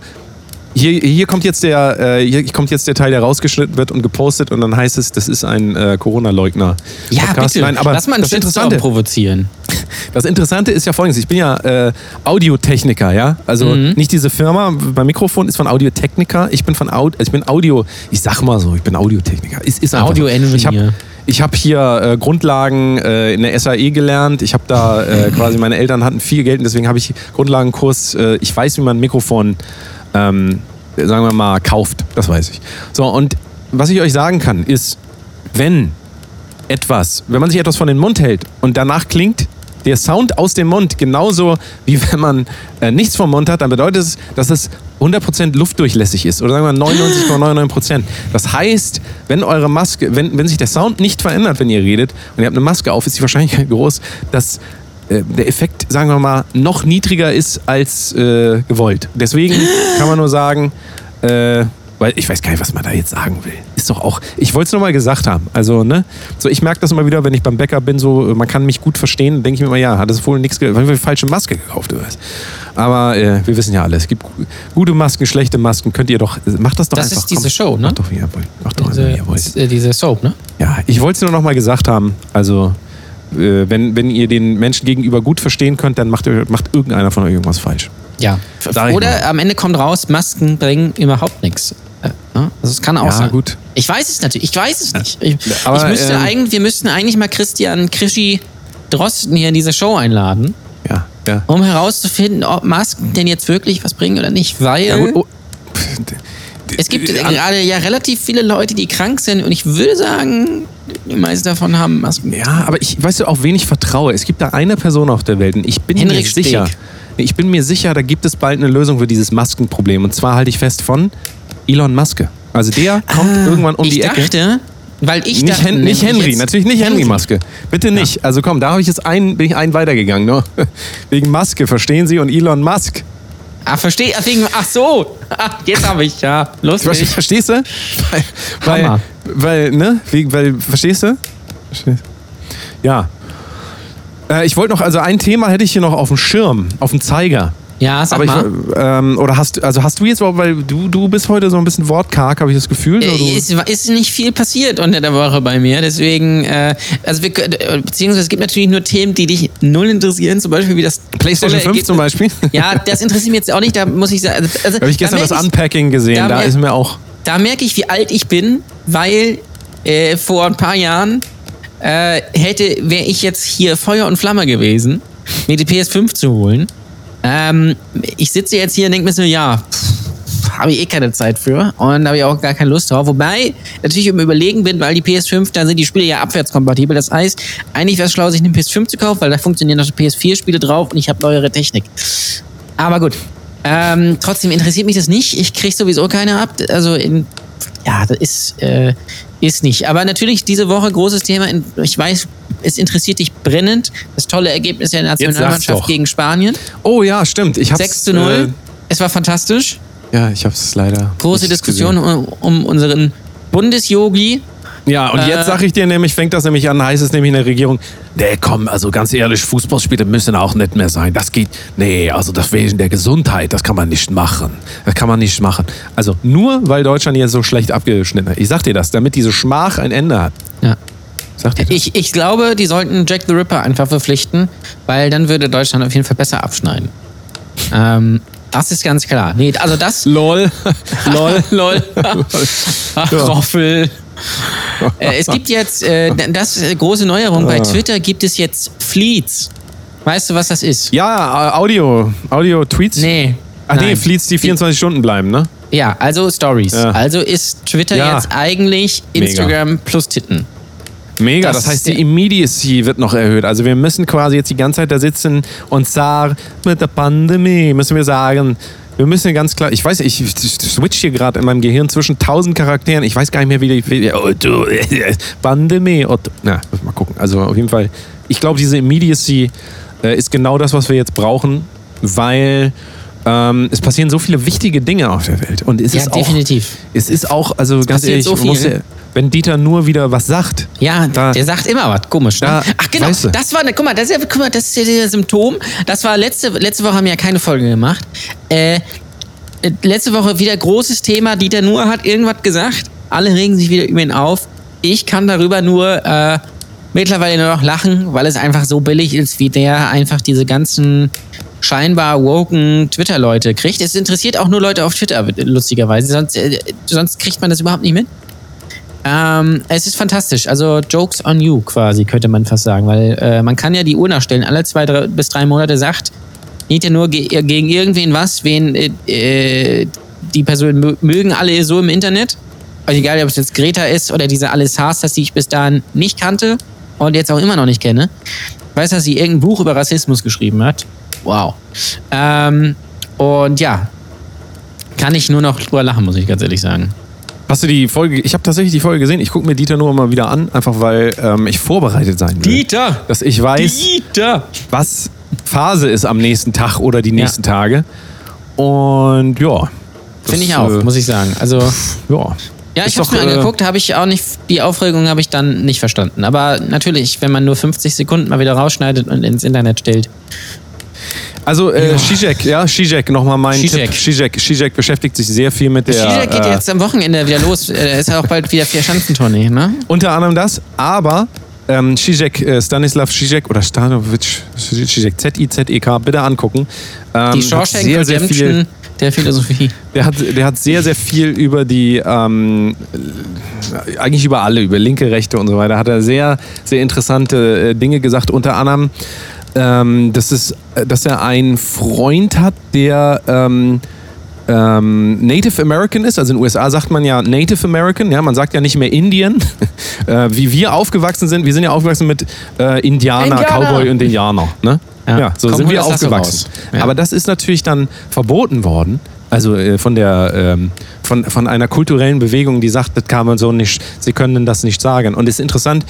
hier, hier kommt jetzt der, äh, hier kommt jetzt der Teil, der rausgeschnitten wird und gepostet und dann heißt es, das ist ein äh, Corona-Leugner. Ja, Podcast. bitte. Nein, aber Lass mal das Interessante, provozieren. das Interessante ist ja folgendes: Ich bin ja äh, Audiotechniker, ja. Also Mhm. nicht diese Firma. Mein Mikrofon ist von Audiotechniker. Ich bin von Aud ich bin Audio. Ich sag mal so, ich bin Audiotechniker. Ist, ist einfach so. Audio-Engineer. Ich habe hier äh, Grundlagen äh, in der SAE gelernt. Ich habe da äh, quasi meine Eltern hatten viel Geld und deswegen habe ich Grundlagenkurs. Äh, ich weiß, wie man ein Mikrofon ähm, sagen wir mal, kauft. Das weiß ich. So, und was ich euch sagen kann, ist, wenn etwas, wenn man sich etwas von den Mund hält und danach klingt der Sound aus dem Mund genauso wie wenn man äh, nichts vom Mund hat, dann bedeutet es, dass es 100% luftdurchlässig ist oder sagen wir 99,99%. Das heißt, wenn eure Maske, wenn, wenn sich der Sound nicht verändert, wenn ihr redet und ihr habt eine Maske auf, ist die Wahrscheinlichkeit groß, dass der Effekt, sagen wir mal, noch niedriger ist als äh, gewollt. Deswegen kann man nur sagen, äh, weil ich weiß gar nicht, was man da jetzt sagen will. Ist doch auch, ich wollte es nur mal gesagt haben. Also, ne? So, ich merke das immer wieder, wenn ich beim Bäcker bin, so, man kann mich gut verstehen, dann denke ich mir immer, ja, hat es wohl nichts, weil wir falsche Maske gekauft oder was. Aber äh, wir wissen ja alle, es gibt gu- gute Masken, schlechte Masken, könnt ihr doch, macht das doch Das einfach. ist diese komm, Show, ne? Macht doch, wie ihr wollt. Macht doch, Diese, wie ihr wollt. äh, diese Soap, ne? Ja, ich wollte es nur noch mal gesagt haben. Also, äh, wenn, wenn ihr den Menschen gegenüber gut verstehen könnt, dann macht, macht irgendeiner von euch irgendwas falsch. Ja. Sag Oder am Ende kommt raus, Masken bringen überhaupt nichts. Äh, ne? Also es kann auch Ja, sein. gut. Ich weiß es natürlich, ich weiß es nicht. Ich, Aber, ich müsste ähm, eigentlich, wir müssten eigentlich mal Christian Krischi Drosten hier in diese Show einladen, Ja, ja. um herauszufinden, ob Masken denn jetzt wirklich was bringen oder nicht. Weil ja gut, oh, es gibt gerade ja relativ viele Leute, die krank sind und ich würde sagen, die meisten davon haben Masken. Ja, aber ich weißt du, auf wen ich vertraue. Es gibt da eine Person auf der Welt und ich bin Henrik mir sicher. Steg. Ich bin mir sicher, da gibt es bald eine Lösung für dieses Maskenproblem. Und zwar halte ich fest von Elon Musk. Also der kommt irgendwann um die Ecke. dachte, weil ich Nicht, dachte, Hen nicht Henry, natürlich nicht Henry Maske. Bitte nicht. Also komm, da habe ich jetzt einen, bin ich einen weitergegangen. Ne? Wegen Maske, verstehen Sie? Und Elon Musk. Ah, verstehe. Ach, ach so. Ah, jetzt habe ich, ja. Ver- Lustig. Verstehst du? Weil, weil, Hammer. weil, ne? Weil, verstehst du? Ja. Äh, ich wollte noch, also ein Thema hätte ich hier noch auf dem Schirm, auf dem Zeiger. Ja, sag Aber ich, mal. ähm, oder hast, also hast du jetzt, überhaupt- weil du, du bist heute so ein bisschen wortkarg, habe ich das Gefühl. Äh, Es ist nicht viel passiert unter der Woche bei mir, deswegen, äh, also wir, äh, beziehungsweise es gibt natürlich nur Themen, die dich null interessieren, zum Beispiel wie das PlayStation tolle 5 zum Beispiel. Ja, das interessiert mich jetzt auch nicht, da muss ich sagen. Also, habe ich gestern da das Unpacking gesehen, da da ist mir auch. Da merke ich, wie alt ich bin, weil äh, vor ein paar Jahren äh, hätte, wäre ich jetzt hier Feuer und Flamme gewesen, mir die PS5 zu holen. Ähm, ich sitze jetzt hier und denke mir so, ja, habe ich eh keine Zeit für und habe ich auch gar keine Lust drauf. Wobei natürlich im Überlegen bin, weil die PS5, da sind die Spiele ja abwärtskompatibel. Das heißt, eigentlich wäre es schlau, sich eine PS5 zu kaufen, weil da funktionieren noch PS4-Spiele drauf und ich habe neuere Technik. Aber gut. Ähm, trotzdem interessiert mich das nicht. Ich kriege sowieso keine ab. Also in, ja, das ist, äh, ist nicht. Aber natürlich diese Woche großes Thema. In- Ich weiß, es interessiert dich brennend. Das tolle Ergebnis der Nationalmannschaft gegen Spanien. Oh ja, stimmt. Ich hab's, 6 zu 0. es war fantastisch. Äh, ja, ich hab's leider. Große Diskussion um, um unseren Bundesyogi. Ja, und Äh, jetzt sag ich dir nämlich, fängt das nämlich an, heißt es nämlich in der Regierung, nee, komm, also ganz ehrlich, Fußballspiele müssen auch nicht mehr sein. Das geht, nee, also das wegen der Gesundheit, das kann man nicht machen. Das kann man nicht machen. Also nur, weil Deutschland jetzt so schlecht abgeschnitten hat. Ich sag dir das, damit diese Schmach ein Ende hat. Ja. Sag dir das. Ich, ich glaube, die sollten Jack the Ripper einfach verpflichten, weil dann würde Deutschland auf jeden Fall besser abschneiden. Ähm, das ist ganz klar. Nee, also das. Lol. Lol. Lol. Roffel. Äh, es gibt jetzt, äh, das ist eine große Neuerung, bei Twitter gibt es jetzt Fleets. Weißt du, was das ist? Ja, äh, Audio, Audio-Tweets. Nee. Ach nee, Nein. Fleets, die 24 Stunden bleiben, ne? Ja, also Stories. Ja. Also ist Twitter Ja. jetzt eigentlich Mega. Instagram plus Titten. Mega, Das das, heißt, die Immediacy wird noch erhöht. Also wir müssen quasi jetzt die ganze Zeit da sitzen und sagen, mit der Pandemie müssen wir sagen, wir müssen ganz klar, ich weiß, ich switch hier gerade in meinem Gehirn zwischen tausend Charakteren, ich weiß gar nicht mehr, wie die, wie, oh, du, Pandemie, du. na, mal gucken. Also auf jeden Fall, ich glaube, diese Immediacy äh, ist genau das, was wir jetzt brauchen, weil ähm, es passieren so viele wichtige Dinge auf der Welt. Und es Ja, ist auch, definitiv. es ist auch, also ganz passiert ehrlich, so ja, wenn Dieter nur wieder was sagt, Ja, Da- der sagt immer was komisch. Ne? Da- Ach genau, weißt du. das war, ne, guck mal, das ist ja, guck mal, das ist ja Symptom. Das war letzte, letzte Woche haben wir ja keine Folge gemacht. Äh, letzte Woche wieder großes Thema. Dieter Nuhr hat irgendwas gesagt. Alle regen sich wieder über ihn auf. Ich kann darüber nur äh, mittlerweile nur noch lachen, weil es einfach so billig ist, wie der einfach diese ganzen scheinbar woken Twitter-Leute kriegt. Es interessiert auch nur Leute auf Twitter, lustigerweise. Sonst, äh, sonst kriegt man das überhaupt nicht mit. Ähm, es ist fantastisch. Also Jokes on you quasi, könnte man fast sagen. Weil äh, man kann ja die Uhr nachstellen. Alle zwei drei, bis drei Monate sagt ja nur ge gegen irgendwen was, wen äh, äh, die Personen mö- mögen alle so im Internet. Also egal, ob es jetzt Greta ist oder diese Alice Haas, die ich bis dahin nicht kannte und jetzt auch immer noch nicht kenne. Weiß, dass sie irgendein Buch über Rassismus geschrieben hat. Wow. Ähm, und ja, kann ich nur noch drüber lachen, muss ich ganz ehrlich sagen. Hast du die Folge, ich habe tatsächlich die Folge gesehen, ich gucke mir Dieter nur mal wieder an, einfach weil ähm, ich vorbereitet sein will. Dieter! Dass ich weiß, Dieter! was Phase ist am nächsten Tag oder die nächsten Tage. Und ja. Finde ich auch, äh, muss ich sagen. Also, Ja. ja, ich habe mir äh, angeguckt, habe ich auch nicht, die Aufregung habe ich dann nicht verstanden. Aber natürlich, wenn man nur 50 Sekunden mal wieder rausschneidet und ins Internet stellt. Also äh, Zizek, ja, Zizek, nochmal mein Zizek. Tipp. Zizek, Zizek beschäftigt sich sehr viel mit der... Zizek geht äh, jetzt am Wochenende wieder los. Er ist ja auch bald wieder Vier-Schanzentournee, ne? Unter anderem das, aber ähm, Zizek, äh, Stanislav Zizek oder Stanovic Zizek, Z-I-Z-E-K, bitte angucken. Ähm, Die hat Shawshank sehr, sehr viel, der Philosophie. der hat, der hat sehr, sehr viel über die, ähm, äh, eigentlich über alle, über linke, rechte und so weiter, hat er sehr, sehr interessante äh, Dinge gesagt. Unter anderem, ähm, dass, es, äh, dass er einen Freund hat, der ähm, ähm, Native American ist. Also in den USA sagt man ja Native American, ja, man sagt ja nicht mehr Indian. äh, wie wir aufgewachsen sind, wir sind ja aufgewachsen mit äh, Indianer, Indianer. Cowboy und Indianer. Ne? Ja. Ja, so Komm, sind wir aufgewachsen. Ja. Aber das ist natürlich dann verboten worden. Also äh, von der ähm, von, von einer kulturellen Bewegung, die sagt, das kann man so nicht, sie können das nicht sagen. Und es ist interessant,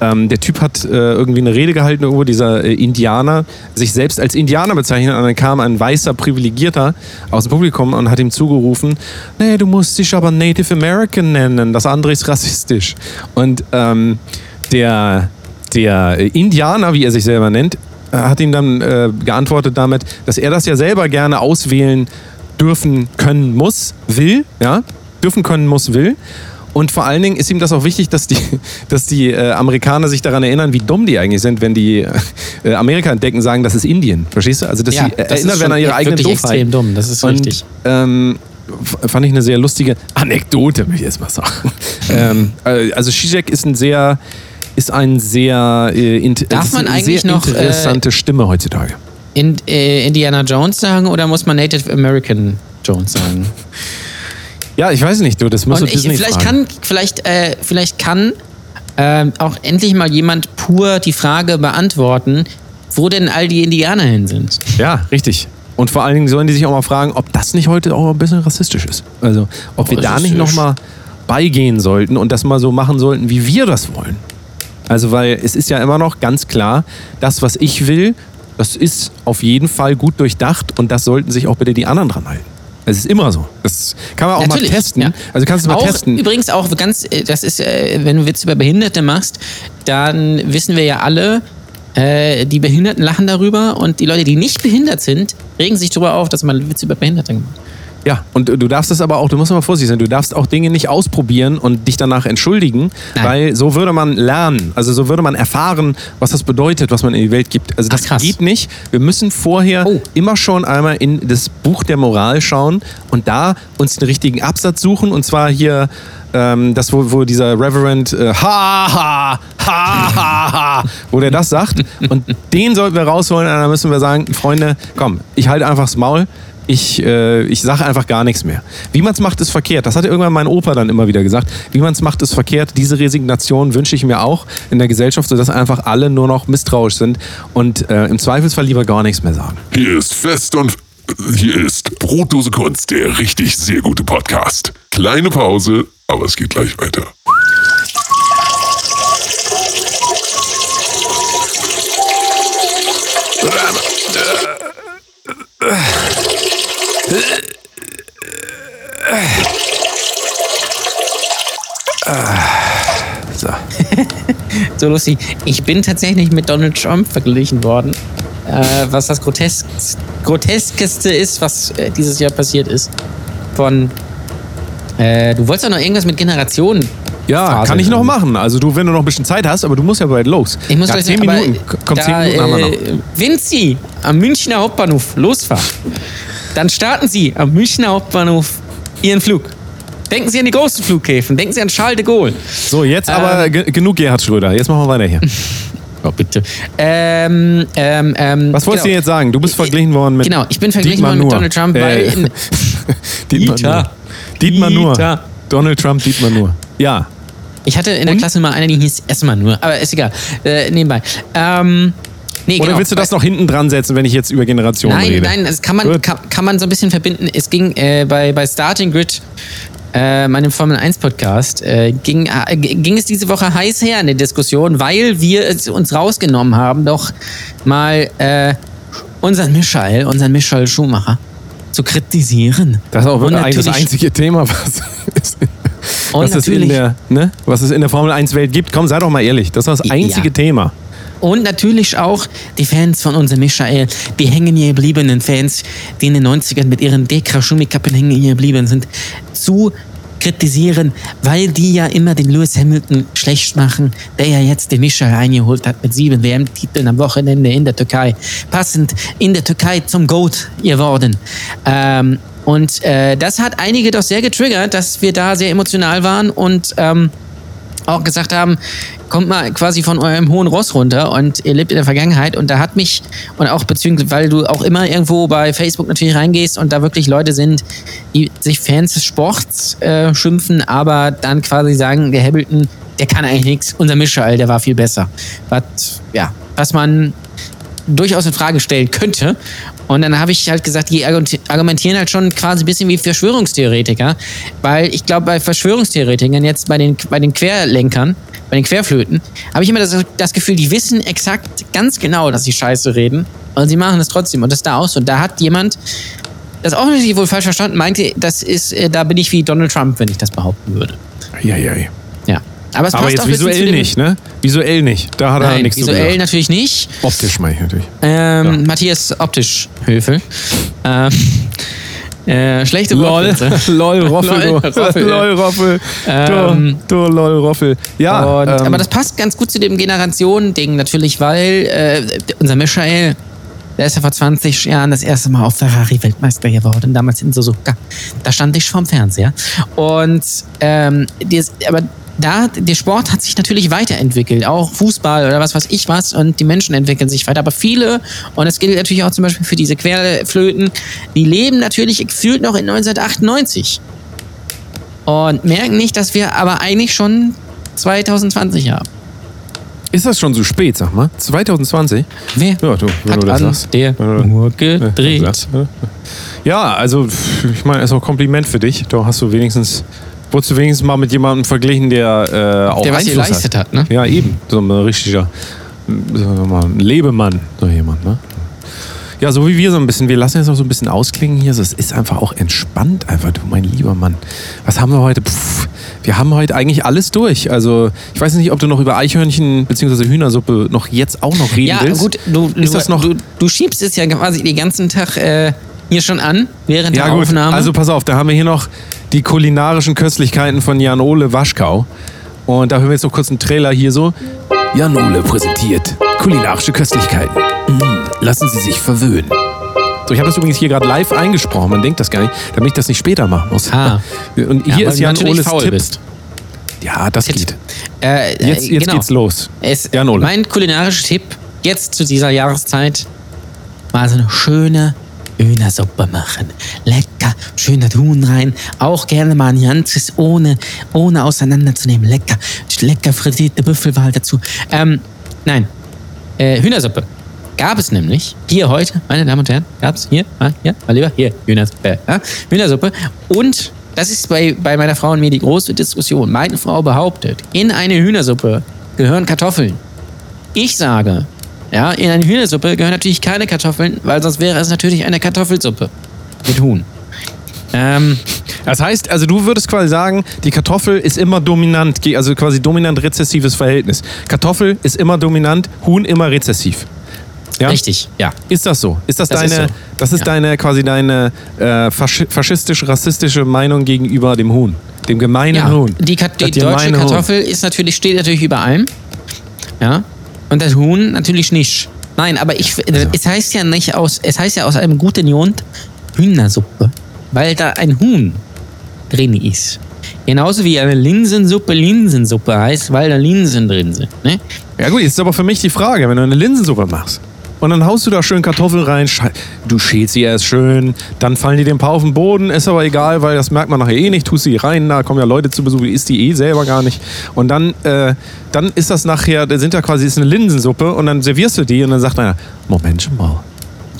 ähm, der Typ hat äh, irgendwie eine Rede gehalten, irgendwo dieser äh, Indianer, sich selbst als Indianer bezeichnet. Und dann kam ein weißer Privilegierter aus dem Publikum und hat ihm zugerufen, nee, du musst dich aber Native American nennen, das andere ist rassistisch. Und ähm, der, der Indianer, wie er sich selber nennt, äh, hat ihm dann äh, geantwortet damit, dass er das ja selber gerne auswählen dürfen, können, muss, will, ja, dürfen, können, muss, will. Und vor allen Dingen ist ihm das auch wichtig, dass die, dass die äh, Amerikaner sich daran erinnern, wie dumm die eigentlich sind, wenn die äh, Amerika entdecken, sagen, das ist Indien. Verstehst du? Also, dass Ja, sie äh, das erinnert werden an ihre eigene Doofheit. extrem dumm, das ist Und, richtig. Ähm, fand ich eine sehr lustige Anekdote, will ich jetzt mal sagen. ähm, äh, also Zizek ist ein sehr, ist ein sehr, äh, Darf man eine eigentlich sehr noch, äh, interessante Stimme heutzutage. In, äh, Indiana Jones sagen oder muss man Native American Jones sagen? Ja, ich weiß nicht, du, das musst Und du ich, Disney vielleicht fragen. kann, vielleicht, äh, vielleicht kann ähm, auch endlich mal jemand pur die Frage beantworten, wo denn all die Indianer hin sind. Ja, richtig. Und vor allen Dingen sollen die sich auch mal fragen, ob das nicht heute auch ein bisschen rassistisch ist. Also, ob wir da nicht nochmal beigehen sollten und das mal so machen sollten, wie wir das wollen. Also, weil es ist ja immer noch ganz klar, das, was ich will, das ist auf jeden Fall gut durchdacht und das sollten sich auch bitte die anderen dran halten. Es ist immer so. Das kann man auch Natürlich, mal testen. ja. Also kannst du mal auch testen. übrigens auch ganz, äh, das ist, äh, wenn du Witze über Behinderte machst, dann wissen wir ja alle, äh, die Behinderten lachen darüber und die Leute, die nicht behindert sind, regen sich darüber auf, dass man Witze über Behinderte gemacht hat. Ja, und du darfst das aber auch, du musst immer vorsichtig sein, du darfst auch Dinge nicht ausprobieren und dich danach entschuldigen, Nein. weil so würde man lernen, also so würde man erfahren, was das bedeutet, was man in die Welt gibt. Also das Ach, geht nicht. Wir müssen vorher Oh. immer schon einmal in das Buch der Moral schauen und da uns den richtigen Absatz suchen und zwar hier ähm, das, wo, wo dieser Reverend äh, ha, ha, ha, ha, ha, wo der das sagt und den sollten wir rausholen und dann müssen wir sagen, Freunde, komm, ich halte einfach das Maul, ich, äh, ich sage einfach gar nichts mehr. Wie man es macht, ist verkehrt. Das hat irgendwann mein Opa dann immer wieder gesagt. Wie man es macht, ist verkehrt. Diese Resignation wünsche ich mir auch in der Gesellschaft, sodass einfach alle nur noch misstrauisch sind und äh, im Zweifelsfall lieber gar nichts mehr sagen. Hier ist Fest und hier ist Brotdose Kunst, der richtig sehr gute Podcast. Kleine Pause, aber es geht gleich weiter. So. So lustig. Ich bin tatsächlich mit Donald Trump verglichen worden. äh, was das Grotesk Groteskeste ist, was äh, dieses Jahr passiert ist. Von. Äh, du wolltest doch noch irgendwas mit Generationen. Ja, Phase kann ich noch machen. Also du, wenn du noch ein bisschen Zeit hast, aber du musst ja bald los. Ich muss gleich zehn sagen, aber Minuten. Komm, da, zehn Minuten haben wir noch. äh, Sie am Münchner Hauptbahnhof losfahren, dann starten Sie am Münchner Hauptbahnhof Ihren Flug. Denken Sie an die großen Flughäfen, denken Sie an Charles de Gaulle. So, jetzt aber Ähm. ge- genug Gerhard Schröder. Jetzt machen wir weiter hier. Oh, bitte. Ähm, ähm, ähm, Was wolltest du genau. jetzt sagen? Du bist verglichen worden mit. Genau, ich bin verglichen Dietmar worden mit. Donald Trump, weil Äh, Dietmar Dieter. Nuhr. Dietmar. Dieter. Donald Trump, Dietmar Nuhr. Ja. ich hatte in der Und? Klasse mal eine, die hieß erstmal nur, aber ist egal. Äh, nebenbei. Ähm, nee, Oder genau. willst du das noch hinten dran setzen, wenn ich jetzt über Generationen Nein, rede? nein, das kann man, kann, kann man so ein bisschen verbinden. Es ging äh, bei, bei Starting Grid, äh, meinem Formel 1 Podcast, äh, ging, äh, ging es diese Woche heiß her in der Diskussion, weil wir es uns rausgenommen haben, doch mal äh, unseren Michael, unseren Michael Schumacher zu kritisieren. Das ist auch wirklich das einzige Thema, was, Und was, es in der, ne, was es in der Formel 1 Welt gibt. Komm, sei doch mal ehrlich. Das ist das Ja. einzige Thema. Und natürlich auch die Fans von unserem Michael, die hängen hier gebliebenen Fans, die in den 90ern mit ihren dekra kappen hängen hier geblieben sind, zu kritisieren, weil die ja immer den Lewis Hamilton schlecht machen, der ja jetzt den Michael eingeholt hat mit sieben WM-Titeln am Wochenende in der Türkei. Passend in der Türkei zum GOAT geworden. Ähm, und äh, das hat einige doch sehr getriggert, dass wir da sehr emotional waren und ähm, auch gesagt haben, kommt mal quasi von eurem hohen Ross runter und ihr lebt in der Vergangenheit und da hat mich und auch beziehungsweise, weil du auch immer irgendwo bei Facebook natürlich reingehst und da wirklich Leute sind, die sich Fans des Sports äh, schimpfen, aber dann quasi sagen, der Hamilton, der kann eigentlich nichts, unser Michael, der war viel besser. Was, ja, was man durchaus in Frage stellen könnte. Und dann habe ich halt gesagt, die argumentieren halt schon quasi ein bisschen wie Verschwörungstheoretiker, weil ich glaube, bei Verschwörungstheoretikern, jetzt bei den, bei den Querlenkern, bei den Querflöten, habe ich immer das, das Gefühl, die wissen exakt ganz genau, dass sie Scheiße reden und sie machen es trotzdem. Und das da auch so. Da hat jemand, das natürlich wohl falsch verstanden, meinte, das ist, äh, da bin ich wie Donald Trump, wenn ich das behaupten würde. Ja, ja, ja. Ja. Aber es Aber passt jetzt auch visuell nicht, ne? Visuell nicht. Da hat er Nein, nichts zu visuell natürlich nicht. Optisch meine ich natürlich. Ähm, Matthias optisch Höfel. Ähm, äh, schlechte Lol, lol, Roffel, Lol. Roffel. lol, Roffel. Ähm, du, du, lol, Roffel. Ja, Und, ähm, aber das passt ganz gut zu dem Generationending natürlich, weil äh, unser Michael, der ist ja vor 20 Jahren das erste Mal auf Ferrari Weltmeister geworden, damals in Suzuka. Da stand ich vorm Fernseher. Und ähm, das, aber da, der Sport hat sich natürlich weiterentwickelt, auch Fußball oder was weiß ich was, und die Menschen entwickeln sich weiter. Aber viele, und das gilt natürlich auch zum Beispiel für diese Querflöten, die leben natürlich gefühlt noch in 1998 und merken nicht, dass wir aber eigentlich schon 2020 haben. ist das schon so spät, sag mal? 2020? Wer Ja, du, wenn hat du das an sagst. der Uhr gedreht? Ja, also ich meine, ist auch ein Kompliment für dich. Da hast du wenigstens, wurdest du wenigstens mal mit jemandem verglichen, der äh, auch Der was Einfluss geleistet hat, ne? Ja, eben. So ein richtiger, sagen wir mal, ein Lebemann, so jemand, ne? Ja, so wie wir so ein bisschen, wir lassen jetzt noch so ein bisschen ausklingen hier. Es ist einfach auch entspannt, einfach, du mein lieber Mann. Was haben wir heute? Pff, wir haben heute eigentlich alles durch. Also, ich weiß nicht, ob du noch über Eichhörnchen bzw. Hühnersuppe noch jetzt auch noch reden Ja, willst. gut, du, Ist das noch- du, du schiebst es ja quasi den ganzen Tag äh, hier schon an, während Ja der gut, Aufnahme. also pass auf, da haben wir hier noch die kulinarischen Köstlichkeiten von Jan-Ole Waschkau. Und da hören wir jetzt noch kurz einen Trailer hier so. Jan-Ole präsentiert kulinarische Köstlichkeiten. Mm, lassen Sie sich verwöhnen. So, ich habe das übrigens hier gerade live eingesprochen. Man denkt das gar nicht, damit ich das nicht später machen muss. Ah. Und ja, hier weil ist Jan-Oles faul Tipp. bist. Ja, das geht. Äh, äh, Jetzt, jetzt genau. geht's los. Es, Jan-Ole. mein kulinarischer Tipp jetzt zu dieser Jahreszeit mal so eine schöne Hühnersuppe machen. Lecker, schöner Huhn rein. Auch gerne mal ein ganzes ohne, ohne auseinanderzunehmen. Lecker, lecker frittierte Büffelwahl dazu. Ähm, nein, äh, Hühnersuppe. Gab es nämlich hier heute, meine Damen und Herren, gab es hier, ah, hier, mal lieber, hier, Hühnersuppe. Ja, Hühnersuppe. Und das ist bei, bei meiner Frau und mir die große Diskussion. Meine Frau behauptet, in eine Hühnersuppe gehören Kartoffeln. Ich sage, ja, in eine Hühnersuppe gehören natürlich keine Kartoffeln, weil sonst wäre es natürlich eine Kartoffelsuppe mit Huhn. Ähm, Das heißt, also du würdest quasi sagen, die Kartoffel ist immer dominant, also quasi dominant rezessives Verhältnis. Kartoffel ist immer dominant, Huhn immer rezessiv. Ja? Richtig, ja. Ist das so? Ist das, Das deine, ist so. das ist Ja. deine, quasi deine äh, faschi faschistisch-rassistische Meinung gegenüber dem Huhn? Dem gemeinen Ja, Huhn? die, Kat die deutsche gemeine Huhn. Kartoffel ist natürlich, steht natürlich über allem. Ja. Und das Huhn natürlich nicht. Nein, aber ich, es heißt ja nicht aus, es heißt ja aus einem guten Grund Hühnersuppe, weil da ein Huhn drin ist. Genauso wie eine Linsensuppe Linsensuppe heißt, weil da Linsen drin sind. Ne? Ja gut, jetzt ist aber für mich die Frage, wenn du eine Linsensuppe machst und dann haust du da schön Kartoffeln rein, du schälst sie erst schön, dann fallen die ein paar auf den Boden, ist aber egal, weil das merkt man nachher eh nicht, tust sie rein, da kommen ja Leute zu Besuch, die isst die eh selber gar nicht und dann, äh, dann ist das nachher, da sind ja quasi, ist eine Linsensuppe und dann servierst du die und dann sagt einer, Moment mal,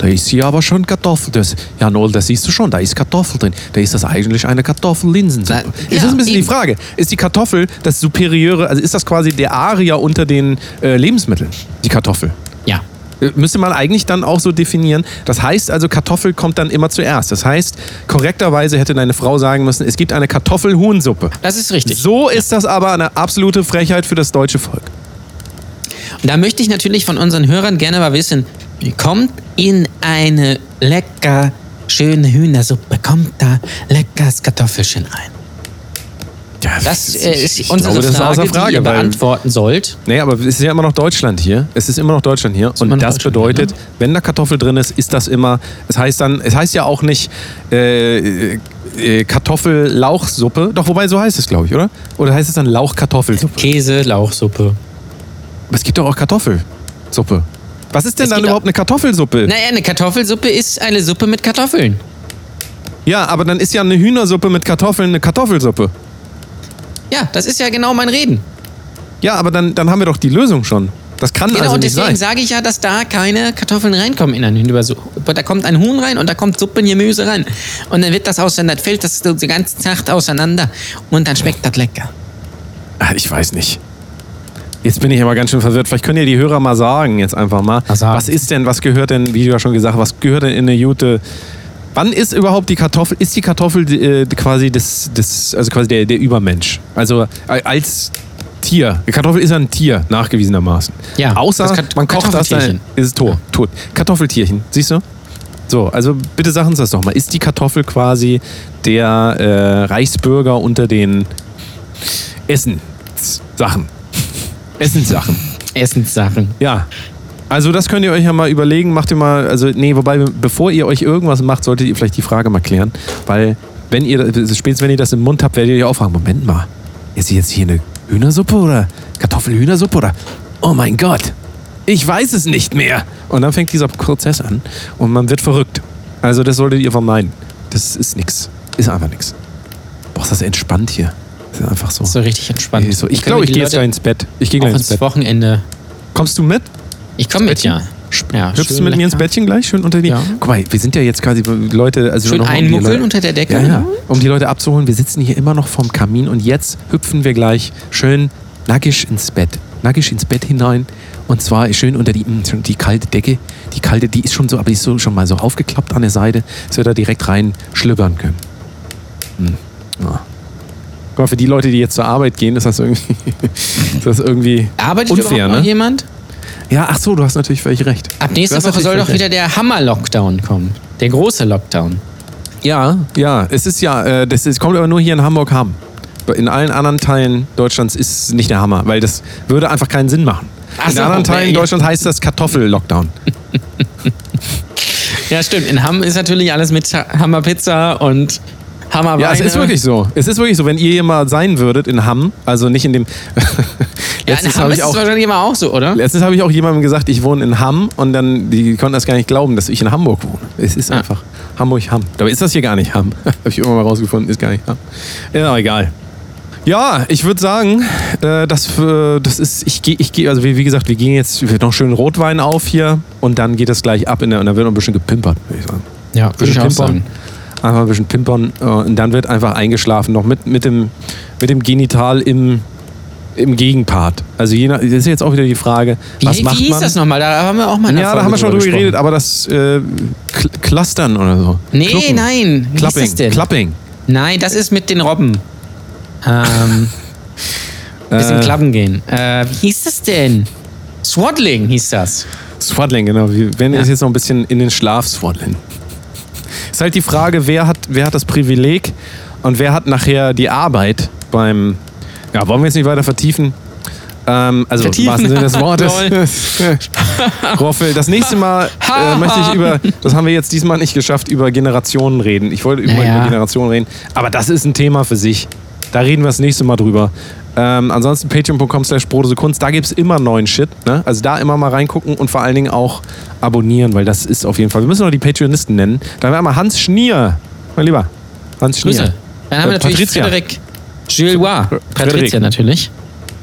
da ist hier aber schon Kartoffel. Das, ja, Noel, das siehst du schon, da ist Kartoffel drin. Da ist das eigentlich eine Kartoffellinsensuppe. Na, ist ja, das ein bisschen die eben. Frage? Ist die Kartoffel das Superieure, also ist das quasi der Aria unter den äh, Lebensmitteln, die Kartoffel? Ja. Äh, Müsste man eigentlich dann auch so definieren. Das heißt also, Kartoffel kommt dann immer zuerst. Das heißt, korrekterweise hätte deine Frau sagen müssen, es gibt eine Kartoffelhuhnsuppe. Das ist richtig. So ist das aber eine absolute Frechheit für das deutsche Volk. Und da möchte ich natürlich von unseren Hörern gerne mal wissen, kommt in eine lecker schöne Hühnersuppe, kommt da leckeres Kartoffelchen rein? Das äh, ist ich unsere glaube, das ist Frage, Frage, die ihr beantworten sollt. Nee, aber es ist ja immer noch Deutschland hier. Es ist immer noch Deutschland hier. Und das bedeutet, wenn da Kartoffel drin ist, ist das immer. Es heißt dann, es heißt ja auch nicht äh, äh, Kartoffel-Lauchsuppe. Doch, wobei so heißt es, glaube ich, oder? Oder heißt es dann Lauch-Kartoffelsuppe? Käse, Lauchsuppe. Aber es gibt doch auch Kartoffelsuppe. Was ist denn Es dann überhaupt eine Kartoffelsuppe? Naja, eine Kartoffelsuppe ist eine Suppe mit Kartoffeln. Ja, aber dann ist ja eine Hühnersuppe mit Kartoffeln eine Kartoffelsuppe. Ja, das ist ja genau mein Reden. Ja, aber dann, dann haben wir doch die Lösung schon. Das kann Genau, also und nicht deswegen sein. sage ich ja, dass da keine Kartoffeln reinkommen in eine Hühnersuppe. Da kommt ein Huhn rein und da kommt Suppengemüse rein. Und dann wird das auseinander, fällt das so ganz zart auseinander und dann schmeckt das lecker. Ah, Ich weiß nicht. Jetzt bin ich aber ganz schön verwirrt. Vielleicht können ja die Hörer mal sagen, jetzt einfach mal. Was? Was ist denn, was gehört denn, wie du ja schon gesagt hast, was gehört denn in eine Jute? Wann ist überhaupt die Kartoffel, ist die Kartoffel äh, quasi das, das, also quasi der, der Übermensch? Also äh, als Tier. Die Kartoffel ist ein Tier, nachgewiesenermaßen. Ja, Außer man kocht das, dann ist es tot. tot. Kartoffeltierchen, siehst du? So, also bitte sagen uns das doch mal. Ist die Kartoffel quasi der äh, Reichsbürger unter den Essenssachen? Essenssachen. Essenssachen. Ja. Also das könnt ihr euch ja mal überlegen. Macht ihr mal, also nee, wobei, bevor ihr euch irgendwas macht, solltet ihr vielleicht die Frage mal klären. Weil, wenn ihr, spätestens wenn ihr das im Mund habt, werdet ihr auch fragen, Moment mal, ist jetzt hier eine Hühnersuppe oder Kartoffelhühnersuppe oder, oh mein Gott, ich weiß es nicht mehr. Und dann fängt dieser Prozess an und man wird verrückt. Also das solltet ihr vermeiden. Das ist nix. Ist einfach nix. Boah, ist das entspannt hier. Das ist einfach so. So richtig entspannt. Ich glaube, ich gehe jetzt gleich ins Bett. Ich gehe gleich ins Bett. Wochenende. Kommst du mit? Ich komme mit, ja. ja Hüpfst du mit mir ins lecker. Bettchen gleich? Schön unter die. Ja. Guck mal, wir sind ja jetzt quasi Leute. Also Schön noch um einmuckeln Leute- unter der Decke. Ja, ja. Um die Leute abzuholen. Wir sitzen hier immer noch vorm Kamin und jetzt hüpfen wir gleich schön nackig ins Bett. Nackig ins Bett hinein. Und zwar schön unter die, schon die kalte Decke. Die kalte, die ist schon so, aber die ist so, schon mal so aufgeklappt an der Seite, dass wir da direkt rein schlüppern können. Hm. Ja. Guck mal, für die Leute, die jetzt zur Arbeit gehen, ist das irgendwie, ist das irgendwie Arbeitet unfair, überhaupt noch ne? jemand? Ja, ach so, du hast natürlich völlig recht. Ab Du nächste hast Woche soll doch wieder der Hammer-Lockdown kommen. Der große Lockdown. Ja, ja, es ist ja, äh, das ist, kommt aber nur hier in Hamburg-Hamm. In allen anderen Teilen Deutschlands ist es nicht der Hammer, weil das würde einfach keinen Sinn machen. Ach in so, anderen Teilen ja. Deutschlands heißt das Kartoffel-Lockdown. Ja, stimmt. In Hamm ist natürlich alles mit Hammerpizza und Hammerweine. Ja, es ist wirklich so. Es ist wirklich so, wenn ihr hier mal sein würdet in Hamm, also nicht in dem. Ja, in letztens Hamm habe ist ich es auch. wahrscheinlich immer auch so, oder? Letztens habe ich auch jemandem gesagt, ich wohne in Hamm und dann, die konnten das gar nicht glauben, dass ich in Hamburg wohne. Es ist Ah. einfach Hamburg-Hamm. Dabei ist das hier gar nicht Hamm. habe ich irgendwann mal rausgefunden, ist gar nicht Hamm. Ja, egal. Ja, ich würde sagen, äh, das, äh, das ist, ich gehe, ich gehe, also wie, wie gesagt, wir gehen jetzt wird noch schön Rotwein auf hier und dann geht das gleich ab in der, und dann wird noch ein bisschen gepimpert, würde ich sagen. Ja, Ein bisschen pimpern. Einfach ein bisschen pimpern äh, und dann wird einfach eingeschlafen, noch mit, mit, dem, mit dem Genital im, im Gegenpart. Also je nach, das ist jetzt auch wieder die Frage, Wie, was wie macht hieß man? das nochmal? Da haben wir auch mal Ja, da haben wir schon drüber geredet, aber das äh, Cl Clustern oder so. Nee, Kluppen. nein. Wie Clapping. das denn? Clapping. Nein, das ist mit den Robben. Ähm, bisschen Äh, klappen gehen. Äh, wie hieß das denn? Swaddling hieß das. Swaddling, genau. Wir werden Ja. jetzt noch ein bisschen in den Schlaf swaddeln. Ist halt die Frage, wer hat, wer hat das Privileg und wer hat nachher die Arbeit beim. Ja, wollen wir jetzt nicht weiter vertiefen? Ähm, also im wahrsten Sinne des Wortes. Roffel, das nächste Mal äh, möchte ich über, das haben wir jetzt diesmal nicht geschafft, über Generationen reden. Ich wollte über, Naja. über Generationen reden, aber das ist ein Thema für sich. Da reden wir das nächste Mal drüber. Ähm, ansonsten patreon.com slash Kunst, da gibt es immer neuen Shit. Ne? Also da immer mal reingucken und vor allen Dingen auch abonnieren, weil das ist auf jeden Fall. Wir müssen noch die Patreonisten nennen. Da haben wir einmal Hans Schnier. Mein Lieber. Hans Schnier. Grüße. Dann haben wir Äh, natürlich Patricia. Frederik Gillois. Patricia natürlich.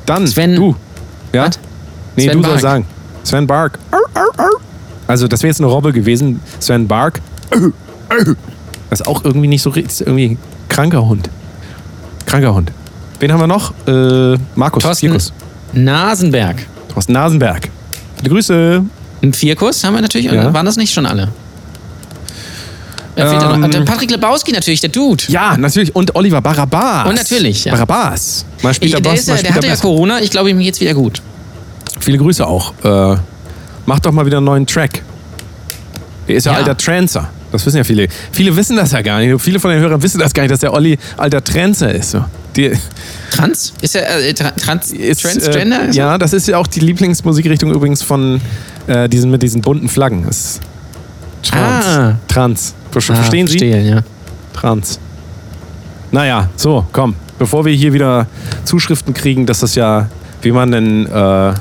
Dann Sven- du. Ja? Was? Nee, Sven du sollst Bark. sagen. Sven Bark. Also, das wäre jetzt eine Robbe gewesen. Sven Bark. Das ist auch irgendwie nicht so richtig. ist Irgendwie kranker Hund. Kranker Hund. Wen haben wir noch? Äh, Markus. Thorsten Vierkus. Nasenberg. Thorsten Nasenberg. Viele Grüße. Ein Vierkuss haben wir natürlich. Ja. Waren das nicht schon alle? Ähm, Patrick Lebowski natürlich, der Dude. Ja, natürlich. Und Oliver Barabas. Und natürlich, ja. Barabas. Mal spielt Ich, er der, Bass, ist mal der spielt er hatte ja. Corona. Ich glaube, ihm geht's wieder gut. Viele Grüße auch. Äh, mach doch mal wieder einen neuen Track. Der ist ja, Ja. alter Trancer. Das wissen ja viele. Viele wissen das ja gar nicht. Viele von den Hörern wissen das gar nicht, dass der Olli alter Trancer ist. So. Die Trans? Ist er äh, tra trans ist, Transgender? Äh, ja, das ist ja auch die Lieblingsmusikrichtung übrigens von äh, diesen mit diesen bunten Flaggen. Das ist Trans. Ah. Trans. Ah, Verstehen Sie? verstehen, ja. Trans. Naja, so, komm. Bevor wir hier wieder Zuschriften kriegen, dass das ja, wie man denn, äh,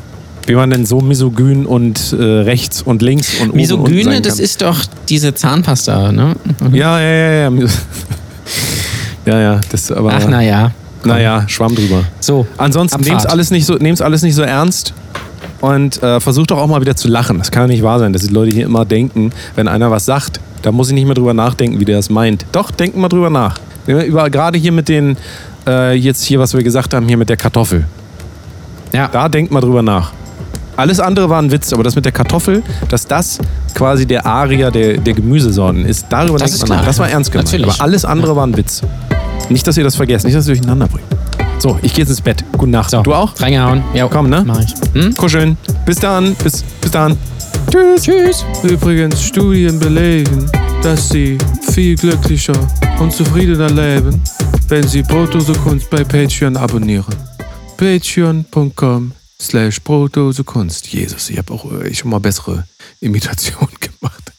wie man denn so misogyn und äh, rechts und links und oben und Misogyne, sein das kann. ist doch diese Zahnpasta, ne? Ja, ja, ja, ja. ja, ja, das aber. Ach, naja. Naja, Schwamm drüber. So, Ansonsten nehmt's alles nicht so, nehmt's alles nicht so ernst und äh, versucht doch auch mal wieder zu lachen. Das kann ja nicht wahr sein, dass die Leute hier immer denken, wenn einer was sagt, da muss ich nicht mehr drüber nachdenken, wie der es meint. Doch, denken mal drüber nach. Über, gerade hier mit den, äh, jetzt hier, was wir gesagt haben, hier mit der Kartoffel. Ja. Da denkt mal drüber nach. Alles andere war ein Witz, aber das mit der Kartoffel, dass das quasi der Aria der, der Gemüsesorten ist, darüber Das denkt ist man klar. nach. Das war ernst gemeint. Natürlich. Aber alles andere war ein Witz. Nicht, dass ihr das vergesst, nicht, dass ihr durcheinander bringt. So, ich gehe jetzt ins Bett. Gute Nacht. So, Du auch? Reingehauen. Ja, Komm, ne? Mach ich. Hm? Kuscheln. Bis dann. Bis, bis dann. Tschüss. Tschüss. Übrigens, Studien belegen, dass Sie viel glücklicher und zufriedener leben, wenn Sie Brotdose Kunst bei Patreon abonnieren. Patreon.com slash Brotdose Kunst. Jesus, ich habe auch äh, schon mal bessere Imitationen gemacht.